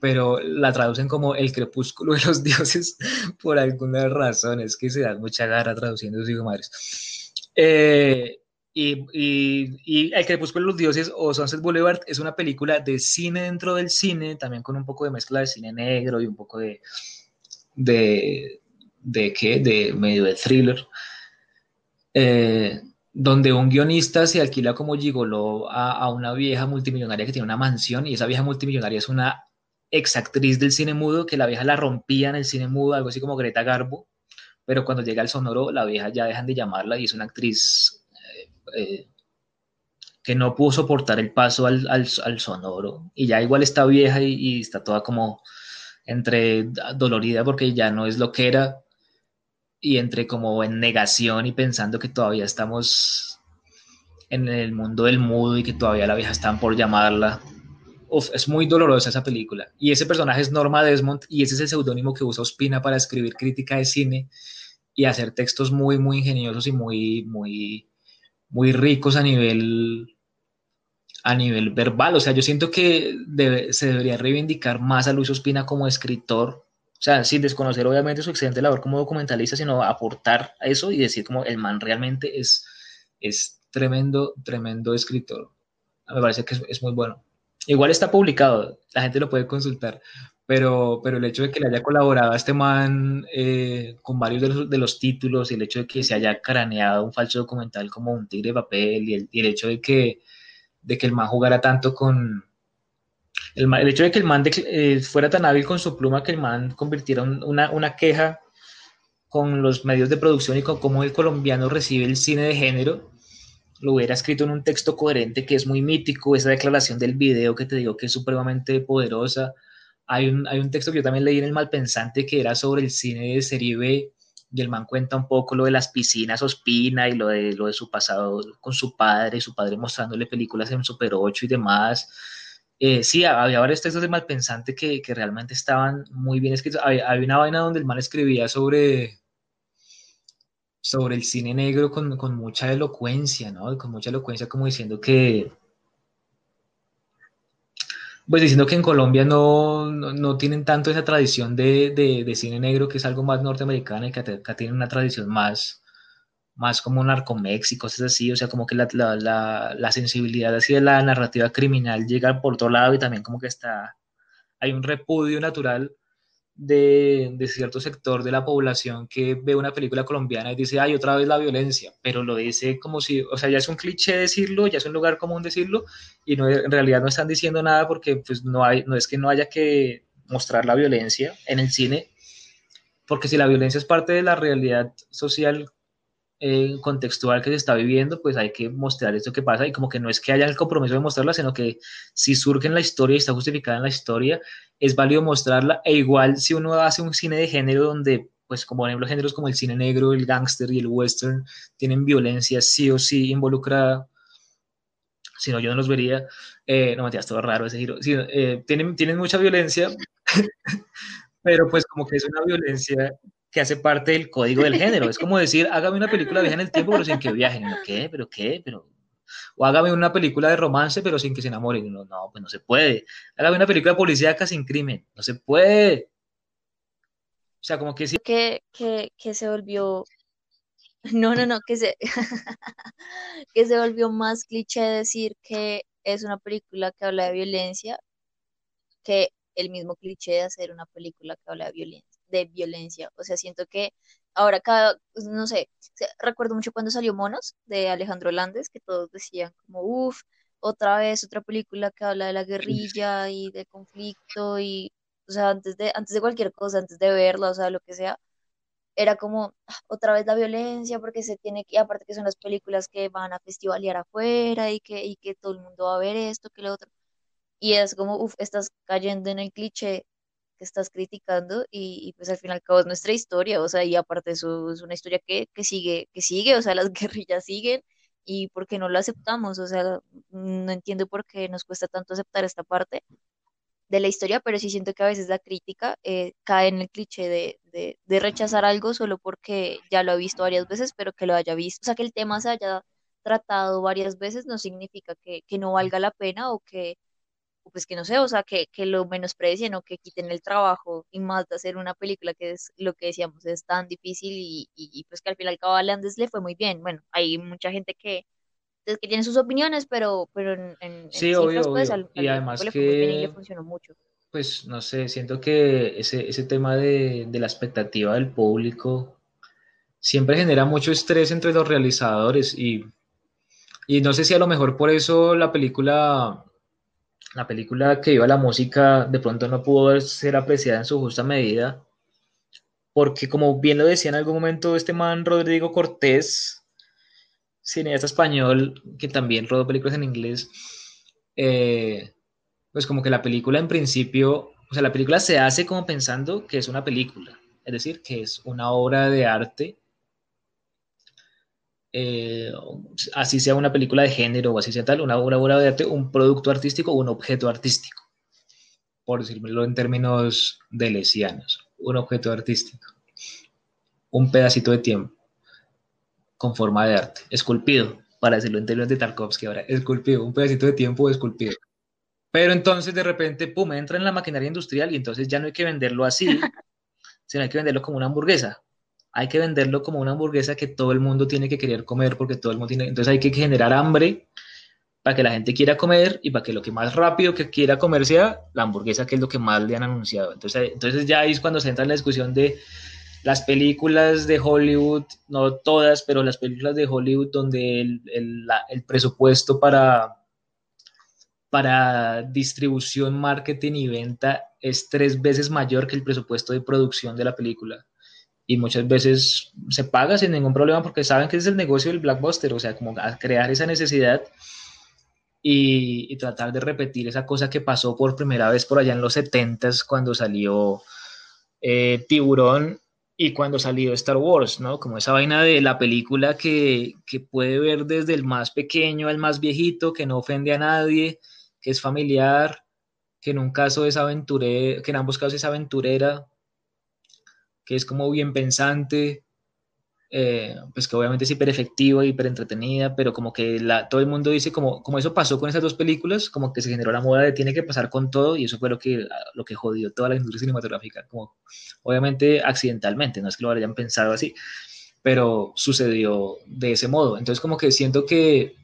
pero la traducen como el crepúsculo de los dioses por algunas razones que se dan mucha gara traduciendo sus madres. Eh, y, y, El Crepúsculo de los Dioses o Sunset Boulevard es una película de cine dentro del cine, también con un poco de mezcla de cine negro y un poco de. de. de qué? de medio de thriller. Eh, donde un guionista se alquila como gigoló a, a, una vieja multimillonaria que tiene una mansión y esa vieja multimillonaria es una exactriz del cine mudo, que la vieja la rompía en el cine mudo, algo así como Greta Garbo, pero cuando llega el sonoro, la vieja ya dejan de llamarla y es una actriz eh, eh, que no pudo soportar el paso al, al, sonoro. Y ya igual está vieja y, está toda como entre dolorida porque ya no es lo que era y entre como en negación y pensando que todavía estamos en el mundo del mudo y que todavía la vieja están por llamarla es muy dolorosa esa película. Y ese personaje es Norma Desmond y ese es el seudónimo que usa Ospina para escribir crítica de cine y hacer textos muy, muy ingeniosos y muy, muy, muy ricos a nivel, a nivel verbal. O sea, yo siento que se debería reivindicar más a Luis Ospina como escritor. O sea, sin desconocer obviamente su excelente labor como documentalista, sino aportar a eso y decir como el man realmente es, es tremendo, tremendo escritor. Me parece que es muy bueno. Igual está publicado, la gente lo puede consultar, pero, pero el hecho de que le haya colaborado a este man eh, con varios de los, de los, títulos y el hecho de que se haya craneado un falso documental como un tigre de papel y el, y el hecho de que, de que el man jugara tanto con... El, el hecho de que el man de, eh, fuera tan hábil con su pluma que el man convirtiera una, una queja con los medios de producción y con cómo el colombiano recibe el cine de género, lo hubiera escrito en un texto coherente que es muy mítico, esa declaración del video que te digo que es supremamente poderosa. Hay un, hay un texto que yo también leí en El Malpensante que era sobre el cine de serie B y el man cuenta un poco lo de las piscinas Ospina y lo de, lo de su pasado con su padre, su padre mostrándole películas en Super 8 y demás. Eh, sí, había varios textos de Malpensante que, que realmente estaban muy bien escritos. Había, había, una vaina donde el man escribía sobre, sobre el cine negro con, con, mucha elocuencia, ¿no? Con mucha elocuencia, como diciendo que. Pues diciendo que en Colombia no, no, no tienen tanto esa tradición de, de, cine negro, que es algo más norteamericano y que acá tienen una tradición más, más como narcoméxico, es así, o sea, como que la, la, la, la sensibilidad de la narrativa criminal llega por otro lado y también como que está, hay un repudio natural de, cierto sector de la población que ve una película colombiana y dice, ay, otra vez la violencia, pero lo dice como si, o sea, ya es un cliché decirlo, ya es un lugar común decirlo, y no, en realidad no están diciendo nada porque pues no, hay, no es que no haya que mostrar la violencia en el cine, porque si la violencia es parte de la realidad social eh, contextual que se está viviendo, pues hay que mostrar esto que pasa y como que no es que haya el compromiso de mostrarla, sino que si surge en la historia y está justificada en la historia, es válido mostrarla. E igual si uno hace un cine de género donde pues como por ejemplo géneros como el cine negro, el gángster y el western tienen violencia sí o sí involucrada, si no yo no los vería, eh, no me todo raro ese giro, eh, tienen, tienen mucha violencia, pero pues como que es una violencia que hace parte del código del género. Es como decir, hágame una película de viaje en el tiempo, pero sin que viajen. ¿No? ¿Qué? ¿Pero qué? ¿Pero o hágame una película de romance, pero sin que se enamoren. No, no, pues no se puede. Hágame una película policíaca sin crimen. No se puede. O sea, como que sí. Que, que, que se volvió. No, no, no, que se. que se volvió más cliché decir que es una película que habla de violencia que el mismo cliché de hacer una película que habla de violencia de violencia. O sea, siento que ahora cada, pues, no sé, recuerdo mucho cuando salió Monos de Alejandro Landes, que todos decían como, uff, otra vez otra película que habla de la guerrilla y de conflicto y, o sea, antes de, antes de cualquier cosa, antes de verla, o sea, lo que sea, era como ah, otra vez la violencia porque se tiene que, aparte que son las películas que van a festivalear afuera y que, y que todo el mundo va a ver esto, que lo otro. Y es como, uff, estás cayendo en el cliché que estás criticando y, y, pues al fin y al cabo es nuestra historia, o sea, y aparte eso es una historia que, que sigue, que sigue, o sea, las guerrillas siguen y por qué no lo aceptamos, o sea, no entiendo por qué nos cuesta tanto aceptar esta parte de la historia, pero sí siento que a veces la crítica eh, cae en el cliché de, de, de, rechazar algo solo porque ya lo ha visto varias veces, pero que lo haya visto, o sea, que el tema se haya tratado varias veces no significa que, que no valga la pena o que pues que no sé, o sea, que, que lo menosprecien o que quiten el trabajo y más de hacer una película que es lo que decíamos, es tan difícil y, y, pues que al final cabo a Landes le fue muy bien. Bueno, hay mucha gente que, que tiene sus opiniones, pero, pero en, en sí, obvio, cifras, pues, al, y además le que... fue muy bien y le funcionó mucho. Pues no sé, siento que ese, ese tema de, de la expectativa del público siempre genera mucho estrés entre los realizadores y, y no sé si a lo mejor por eso la película la película que iba la música de pronto no pudo ser apreciada en su justa medida, porque como bien lo decía en algún momento este man Rodrigo Cortés, cineasta español, que también rodó películas en inglés, eh, pues como que la película en principio, o sea, la película se hace como pensando que es una película, es decir, que es una obra de arte eh, así sea una película de género o así sea tal, una obra de arte, un producto artístico o un objeto artístico, por decirlo en términos delesianos, un objeto artístico, un pedacito de tiempo con forma de arte, esculpido, para decirlo en términos de Tarkovsky ahora, esculpido, un pedacito de tiempo esculpido. Pero entonces de repente, pum, entra en la maquinaria industrial y entonces ya no hay que venderlo así, sino hay que venderlo como una hamburguesa hay que venderlo como una hamburguesa que todo el mundo tiene que querer comer porque todo el mundo tiene, entonces hay que generar hambre para que la gente quiera comer y para que lo que más rápido que quiera comer sea la hamburguesa, que es lo que más le han anunciado. Entonces, entonces ya ahí es cuando se entra en la discusión de las películas de Hollywood, no todas, pero las películas de Hollywood donde el, el presupuesto para, para distribución, marketing y venta es tres veces mayor que el presupuesto de producción de la película. Y muchas veces se paga sin ningún problema porque saben que es el negocio del blockbuster, o sea, como crear esa necesidad y, tratar de repetir esa cosa que pasó por primera vez por allá en los 70 cuando salió eh, Tiburón y cuando salió Star Wars, ¿no? Como esa vaina de la película que, que puede ver desde el más pequeño al más viejito, que no ofende a nadie, que es familiar, que en un caso es aventurera, que en ambos casos es aventurera, que es como bien pensante, eh, pues que obviamente es hiper efectiva, hiper entretenida, pero como que la, todo el mundo dice, como, como eso pasó con esas dos películas, como que se generó la moda de tiene que pasar con todo, y eso fue lo que, lo que jodió toda la industria cinematográfica, como obviamente accidentalmente, no es que lo hayan pensado así, pero sucedió de ese modo. Entonces como que siento que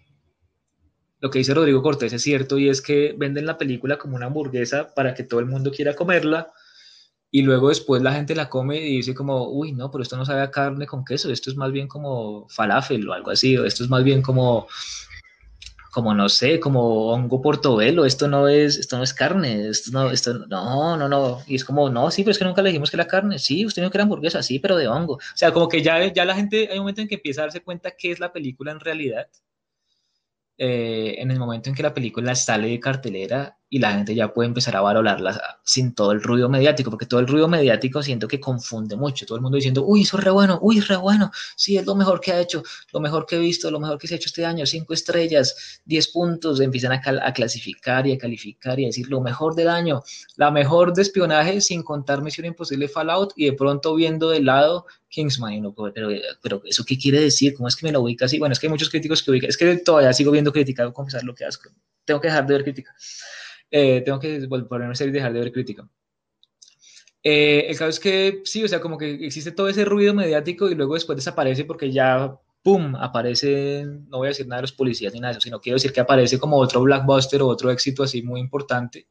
lo que dice Rodrigo Cortés es cierto y es que venden la película como una hamburguesa para que todo el mundo quiera comerla y luego después la gente la come y dice como, uy, no, pero esto no sabe a carne con queso, esto es más bien como falafel o algo así, o esto es más bien como, como no sé, como hongo portobelo, esto no es, esto no es carne, esto no, esto no, no, no, y es como, no, sí, pero es que nunca le dijimos que era carne, sí, usted no que era hamburguesa, sí, pero de hongo, o sea, como que ya, ya la gente, hay un momento en que empieza a darse cuenta qué es la película en realidad, eh, en el momento en que la película sale de cartelera y la gente ya puede empezar a valorarla sin todo el ruido mediático, porque todo el ruido mediático siento que confunde mucho, todo el mundo diciendo, uy, eso es re bueno, uy, re bueno, sí, es lo mejor que ha hecho, lo mejor que he visto, lo mejor que se ha hecho este año, cinco estrellas, diez puntos, empiezan a, clasificar y a calificar y a decir lo mejor del año, la mejor de espionaje sin contar Misión Imposible Fallout y de pronto viendo de lado Kingsman, no, pero, pero eso qué quiere decir, cómo es que me lo ubica así, bueno, es que hay muchos críticos que ubican, es que todavía sigo viendo crítica, confesar lo que hago, tengo que dejar de ver crítica. Eh, tengo que ponerme a serio y dejar de ver crítica. Eh, el caso es que sí, o sea, como que existe todo ese ruido mediático y luego después desaparece porque ya, ¡pum!, aparece, no voy a decir nada de los policías ni nada de eso, sino quiero decir que aparece como otro blockbuster o otro éxito así muy importante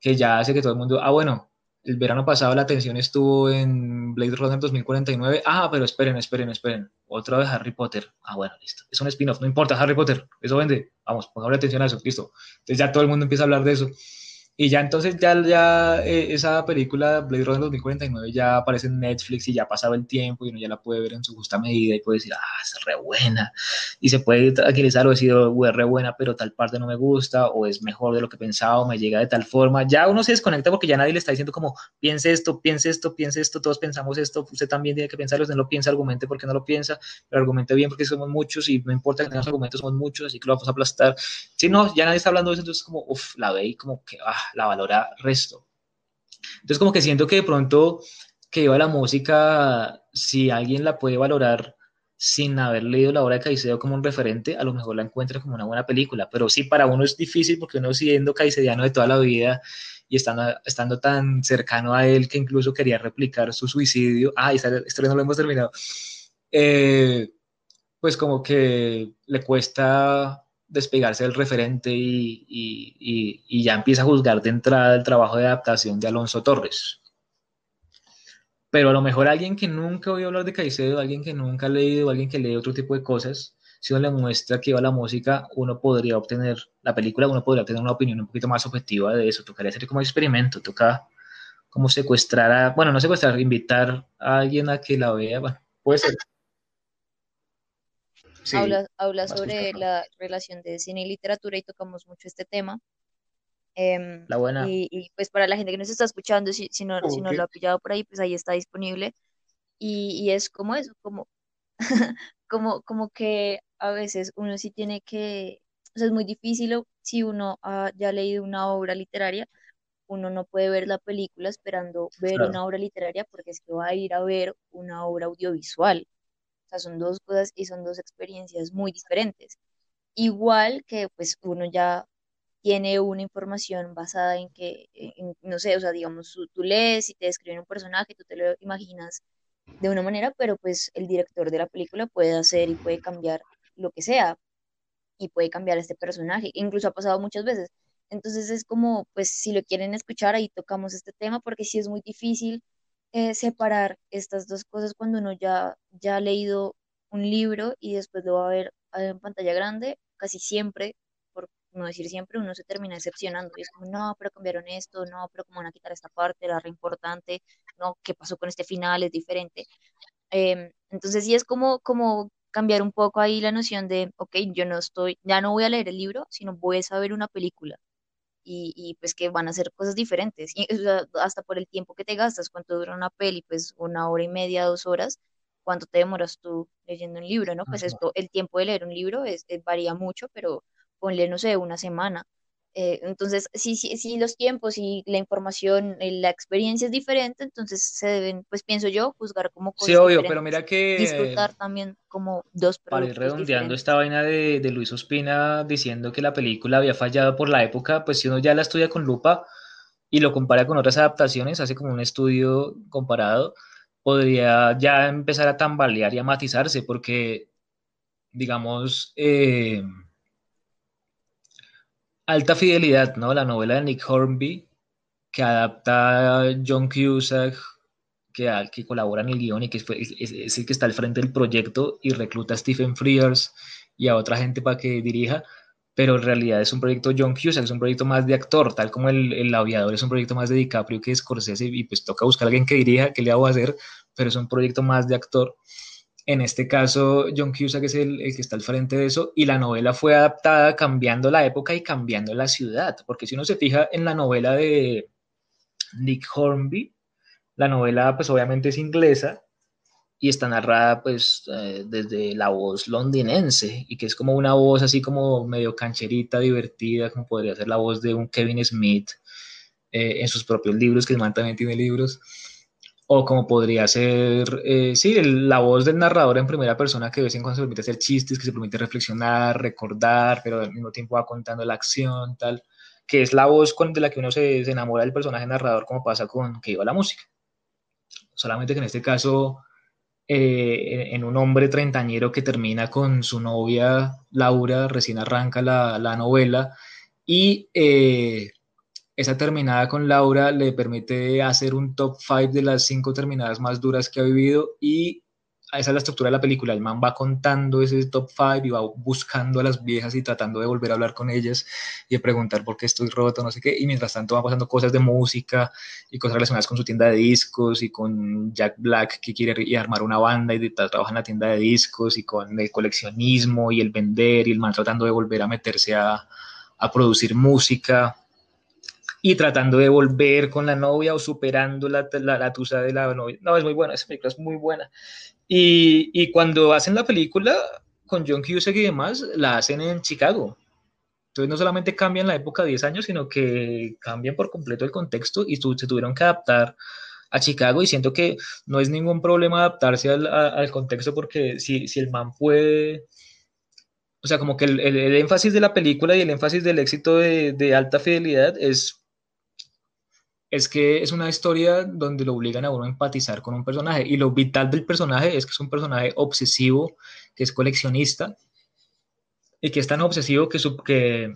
que ya hace que todo el mundo, ah, bueno, el verano pasado la atención estuvo en Blade Runner 2049. Ah, pero esperen, esperen, esperen. Otra vez Harry Potter. Ah, bueno, listo. Es un spin-off, no importa, Harry Potter. Eso vende. Vamos, pongamos atención a eso, listo. Entonces ya todo el mundo empieza a hablar de eso. Y ya entonces ya, ya eh, esa película Blade Runner 2049 ya aparece en Netflix y ya ha pasado el tiempo y uno ya la puede ver en su justa medida y puede decir, ah, es re buena. Y se puede tranquilizar o decir, oh, es re buena, pero tal parte no me gusta o es mejor de lo que pensaba o me llega de tal forma. Ya uno se desconecta porque ya nadie le está diciendo como, piense esto, piense esto, piense esto, todos pensamos esto, usted también tiene que pensarlo, usted no lo piensa, argumente porque no lo piensa, pero argumente bien porque somos muchos y no importa que tengamos argumentos, somos muchos, así que lo vamos a aplastar. Si no, ya nadie está hablando de eso, entonces como, uff, la ve y como que, ah, la valora resto. Entonces como que siento que de pronto que iba la música, si alguien la puede valorar sin haber leído la obra de Caicedo como un referente, a lo mejor la encuentra como una buena película, pero sí para uno es difícil porque uno siendo caicediano de toda la vida y estando, estando tan cercano a él que incluso quería replicar su suicidio, ah, esta historia no lo hemos terminado, eh, pues como que le cuesta despegarse del referente y, ya empieza a juzgar de entrada el trabajo de adaptación de Alonso Torres. Pero a lo mejor alguien que nunca oído hablar de Caicedo, alguien que nunca ha leído, alguien que lee otro tipo de cosas, si uno le muestra que va la música, uno podría obtener, la película, uno podría tener una opinión un poquito más objetiva de eso. Tocaría hacer como experimento, toca como secuestrar a, bueno, no secuestrar, invitar a alguien a que la vea, puede ser habla, sobre la relación de cine y literatura y tocamos mucho este tema. Em, la buena. Y, pues para la gente que nos está escuchando, si, si no, si no lo ha pillado por ahí, pues ahí está disponible. Y, es como eso, como, como, como que a veces uno sí tiene que, o sea, es muy difícil si uno ha ya leído una obra literaria, uno no puede ver la película esperando ver una obra literaria porque es que va a ir a ver una obra audiovisual son dos cosas y son dos experiencias muy diferentes. Igual que pues uno ya tiene una información basada en que, no sé, o sea, digamos, tú, lees y te describen un personaje, tú te lo imaginas de una manera, pero pues el director de la película puede hacer y puede cambiar lo que sea. y puede cambiar este personaje. Incluso ha pasado muchas veces. Entonces es como, pues si lo quieren escuchar, ahí tocamos este tema, porque sí es muy difícil eh, separar estas dos cosas cuando uno ya, ya ha leído un libro y después lo va a ver en pantalla grande, casi siempre, por no decir siempre, uno se termina decepcionando y es como, no, pero cambiaron esto, no, pero cómo van a quitar esta parte, era re importante, no, ¿qué pasó con este final? Es diferente. Em, entonces sí es como, como cambiar un poco ahí la noción de, ok, yo no estoy, ya no voy a leer el libro, sino voy a saber una película. Y, y, pues que van a ser cosas diferentes, y, hasta por el tiempo que te gastas, cuánto dura una peli, pues una hora y media, dos horas, cuánto te demoras tú leyendo un libro, ¿no? Pues esto, el tiempo de leer un libro es, varía mucho, pero ponle, no sé, una semana. Eh, entonces, si, si, si, los tiempos y la información, eh, la experiencia es diferente, entonces se deben, pues pienso yo, juzgar como cosas Sí, obvio, pero mira que... Disfrutar también como dos Para ir redondeando esta vaina de, de Luis Ospina diciendo que la película había fallado por la época, pues si uno ya la estudia con lupa y lo compara con otras adaptaciones, hace como un estudio comparado, podría ya empezar a tambalear y a matizarse, porque, digamos, eh, Alta Fidelidad, ¿no? La novela de Nick Hornby, que adapta John Cusack, que, que colabora en el guion y que es, el que está al frente del proyecto y recluta a Stephen Frears y a otra gente para que dirija, pero en realidad es un proyecto John Cusack, es un proyecto más de actor, tal como el, el aviador es un proyecto más de DiCaprio que Scorsese, y pues toca buscar a alguien que dirija, que le hago hacer, pero es un proyecto más de actor. En este caso, John Cusack es el, que está al frente de eso, y la novela fue adaptada cambiando la época y cambiando la ciudad, porque si uno se fija en la novela de Nick Hornby, la novela pues obviamente es inglesa, y está narrada pues eh, desde la voz londinense y que es como una voz así como medio cancherita, divertida, como podría ser la voz de un Kevin Smith eh, en sus propios libros, que el man también tiene libros, o como podría ser, eh, sí, la voz del narrador en primera persona que de vez en cuando se permite hacer chistes, que se permite reflexionar, recordar, pero al mismo tiempo va contando la acción, tal, que es la voz con, de la que uno se, enamora del personaje narrador, como pasa con que iba la música. Solamente que en este caso eh, en un hombre treintañero que termina con su novia Laura, recién arranca la, la novela, y eh, esa terminada con Laura le permite hacer un top 5 de las cinco terminadas más duras que ha vivido y esa es la estructura de la película. El man va contando ese top 5 y va buscando a las viejas y tratando de volver a hablar con ellas y de preguntar por qué estoy roto, no sé qué. Y mientras tanto van pasando cosas de música y cosas relacionadas con su tienda de discos y con Jack Black que quiere armar una banda y trabaja en la tienda de discos y con el coleccionismo y el vender y el man tratando de volver a meterse a, a producir música y tratando de volver con la novia o superando la, la, la tusa de la novia. No, es muy buena, esa película es muy buena. Y, y, cuando hacen la película con John Cusack y demás, la hacen en Chicago. Entonces no solamente cambian la época de 10 años, sino que cambian por completo el contexto y se tuvieron que adaptar a Chicago y siento que no es ningún problema adaptarse al, al contexto porque si, si, el man puede, o sea, como que el, el, el, énfasis de la película y el énfasis del éxito de, de alta fidelidad es es que es una historia donde lo obligan a uno a empatizar con un personaje. Y lo vital del personaje es que es un personaje obsesivo, que es coleccionista, y que es tan obsesivo que, su, que,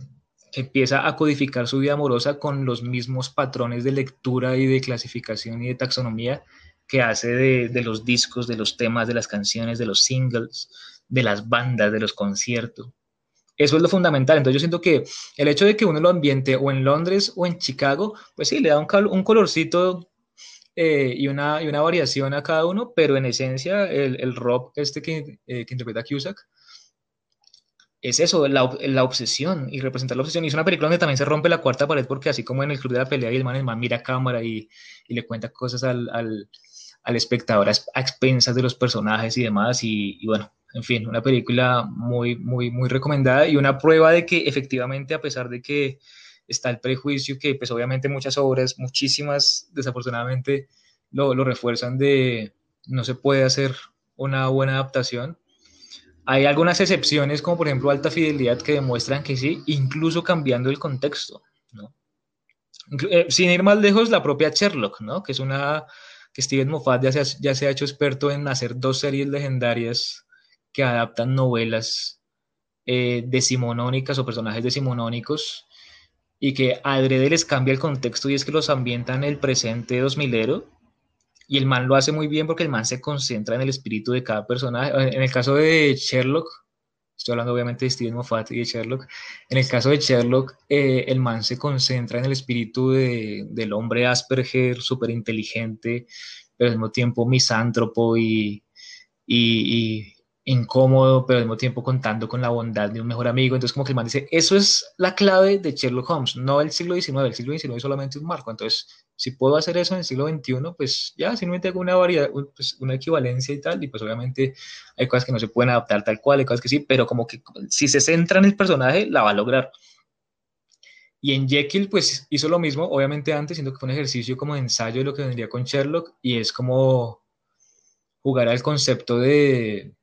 empieza a codificar su vida amorosa con los mismos patrones de lectura y de clasificación y de taxonomía que hace de, de los discos, de los temas, de las canciones, de los singles, de las bandas, de los conciertos. Eso es lo fundamental. Entonces yo siento que el hecho de que uno lo ambiente o en Londres o en Chicago, pues sí, le da un, un colorcito eh, y, una, y una variación a cada uno, pero en esencia el, el rock este que, eh, que interpreta Cusack es eso, la, la, obsesión y representar la obsesión. Y es una película donde también se rompe la cuarta pared porque así como en el club de la pelea y el man, el man mira a cámara y, y le cuenta cosas al, al, al espectador a, a, expensas de los personajes y demás. Y, y bueno, en fin, una película muy, muy, muy recomendada y una prueba de que efectivamente, a pesar de que está el prejuicio, que pues obviamente muchas obras, muchísimas desafortunadamente lo, lo refuerzan de no se puede hacer una buena adaptación. Hay algunas excepciones, como por ejemplo Alta Fidelidad, que demuestran que sí, incluso cambiando el contexto, ¿no? Eh, sin ir más lejos, la propia Sherlock, ¿no? Que es una que Steven Moffat ya se, ya se ha hecho experto en hacer dos series legendarias que adaptan novelas eh, decimonónicas o personajes decimonónicos y que adrede les cambia el contexto y es que los ambienta en el presente 2000ero y el man lo hace muy bien porque el man se concentra en el espíritu de cada personaje. En el caso de Sherlock, estoy hablando obviamente de Steven Moffat y de Sherlock, en el caso de Sherlock, eh, el man se concentra en el espíritu de, del hombre Asperger, súper inteligente, pero al mismo tiempo misántropo y, y, incómodo, pero al mismo tiempo contando con la bondad de un mejor amigo. Entonces, como que el man dice, eso es la clave de Sherlock Holmes, no el siglo XIX, el siglo XIX es solamente un marco. Entonces, si puedo hacer eso en el siglo XXI, pues ya simplemente hago una variedad, pues una equivalencia y tal, y pues obviamente hay cosas que no se pueden adaptar tal cual, hay cosas que sí, pero como que si se centra en el personaje, la va a lograr. Y en Jekyll, pues hizo lo mismo, obviamente antes, siendo que fue un ejercicio como de ensayo de lo que vendría con Sherlock, y es como jugar al concepto de,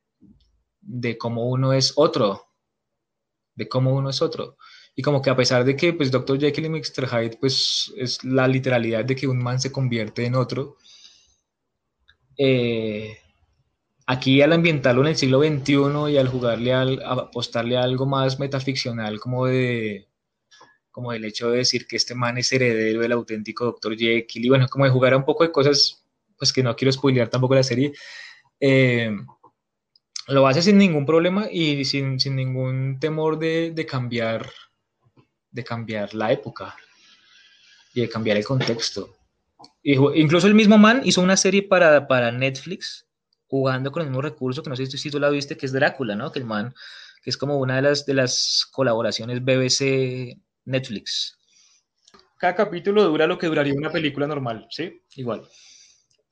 de cómo uno es otro, de cómo uno es otro. Y como que a pesar de que pues Dr. Jekyll y Mr. Hyde pues es la literalidad de que un man se convierte en otro, eh, aquí al ambientarlo en el siglo XXI y al jugarle al apostarle a algo más metaficcional como de como el hecho de decir que este man es heredero del auténtico Dr. Jekyll y bueno, como de jugar a un poco de cosas pues que no quiero spoilear tampoco la serie, eh, lo hace sin ningún problema y sin, ningún temor de, cambiar, de cambiar la época y de cambiar el contexto. incluso el mismo man hizo una serie para, para Netflix jugando con el mismo recurso, que no sé si tú la viste, que es Drácula, ¿no? Que el man, que es como una de las, de las colaboraciones BBC Netflix. Cada capítulo dura lo que duraría una película normal, ¿sí? Igual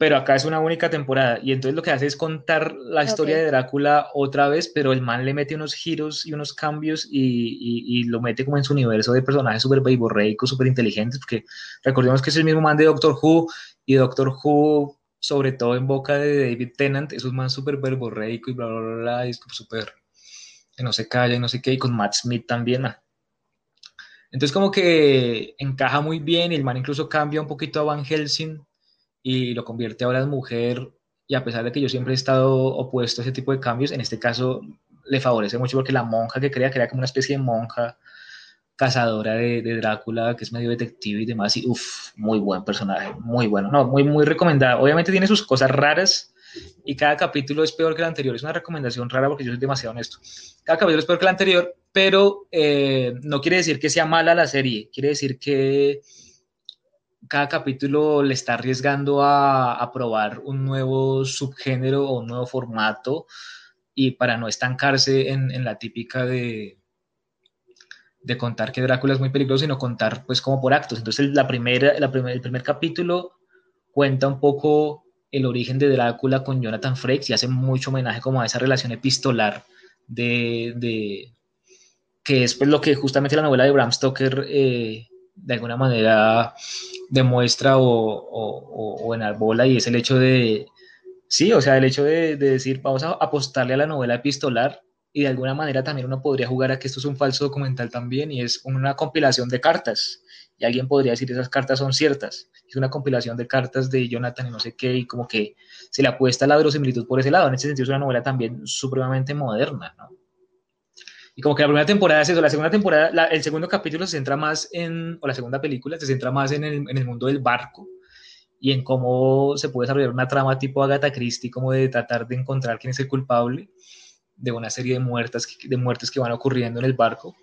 pero acá es una única temporada y entonces lo que hace es contar la historia de Drácula otra vez, pero el man le mete unos giros y unos cambios y, y, lo mete como en su universo de personajes súper beiborreicos, súper inteligentes, porque recordemos que es el mismo man de Doctor Who y Doctor Who, sobre todo en boca de David Tennant, es un man súper verborreico y bla, bla, bla, bla, y es súper que no se calla y no sé qué, y con Matt Smith también. Entonces como que encaja muy bien y el man incluso cambia un poquito a Van Helsing y lo convierte ahora en mujer y a pesar de que yo siempre he estado opuesto a ese tipo de cambios, en este caso le favorece mucho porque la monja que crea, crea como una especie de monja cazadora de, Drácula, que es medio detective y demás, y uff, muy buen personaje, muy bueno, no, muy, muy recomendada. Obviamente tiene sus cosas raras y cada capítulo es peor que el anterior, es una recomendación rara porque yo soy demasiado honesto. Cada capítulo es peor que el anterior, pero eh, no quiere decir que sea mala la serie, quiere decir que cada capítulo le está arriesgando a, probar un nuevo subgénero o un nuevo formato y para no estancarse en, la típica de, de contar que Drácula es muy peligroso, sino contar pues como por actos. Entonces la primera, el primer capítulo cuenta un poco el origen de Drácula con Jonathan Frakes y hace mucho homenaje como a esa relación epistolar de, de que es pues lo que justamente la novela de Bram Stoker eh, de alguna manera demuestra o, o, o, enarbola y es el hecho de, sí, o sea, el hecho de, decir, vamos a apostarle a la novela epistolar y de alguna manera también uno podría jugar a que esto es un falso documental también y es una compilación de cartas y alguien podría decir esas cartas son ciertas. Es una compilación de cartas de Jonathan y no sé qué y como que se le apuesta la verosimilitud por ese lado. En ese sentido es una novela también supremamente moderna, ¿no? Y como que la primera temporada es eso, la segunda temporada, el segundo capítulo se centra más en, o la segunda película se centra más en el, en el mundo del barco y en cómo se puede desarrollar una trama tipo Agatha Christie, como de tratar de encontrar quién es el culpable de una serie de muertes, de muertes que van ocurriendo en el barco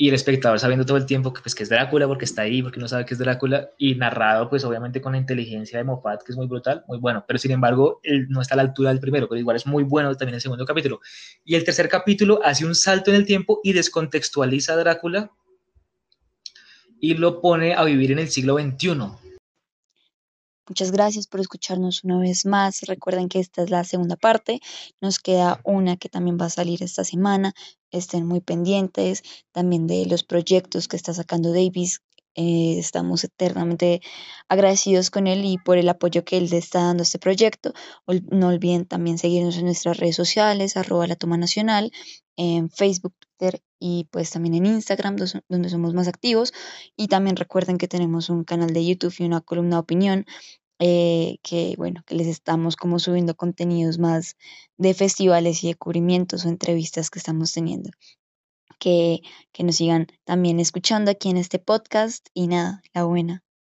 y el espectador sabiendo todo el tiempo que, pues, que es Drácula porque está ahí, porque no sabe que es Drácula, y narrado pues obviamente con la inteligencia de Moffat, que es muy brutal, muy bueno, pero sin embargo él no está a la altura del primero, pero igual es muy bueno también el segundo capítulo. Y el tercer capítulo hace un salto en el tiempo y descontextualiza a Drácula y lo pone a vivir en el siglo XXI. Muchas gracias por escucharnos una vez más. Recuerden que esta es la segunda parte. Nos queda una que también va a salir esta semana. Estén muy pendientes también de los proyectos que está sacando Davis. Eh, estamos eternamente agradecidos con él y por el apoyo que él le está dando a este proyecto. No olviden también seguirnos en nuestras redes sociales, arroba la toma nacional, en Facebook, Twitter y pues también en Instagram, donde somos más activos. Y también recuerden que tenemos un canal de YouTube y una columna de opinión eh, que bueno, que les estamos como subiendo contenidos más de festivales y de cubrimientos o entrevistas que estamos teniendo. Que, que nos sigan también escuchando aquí en este podcast y nada, la buena.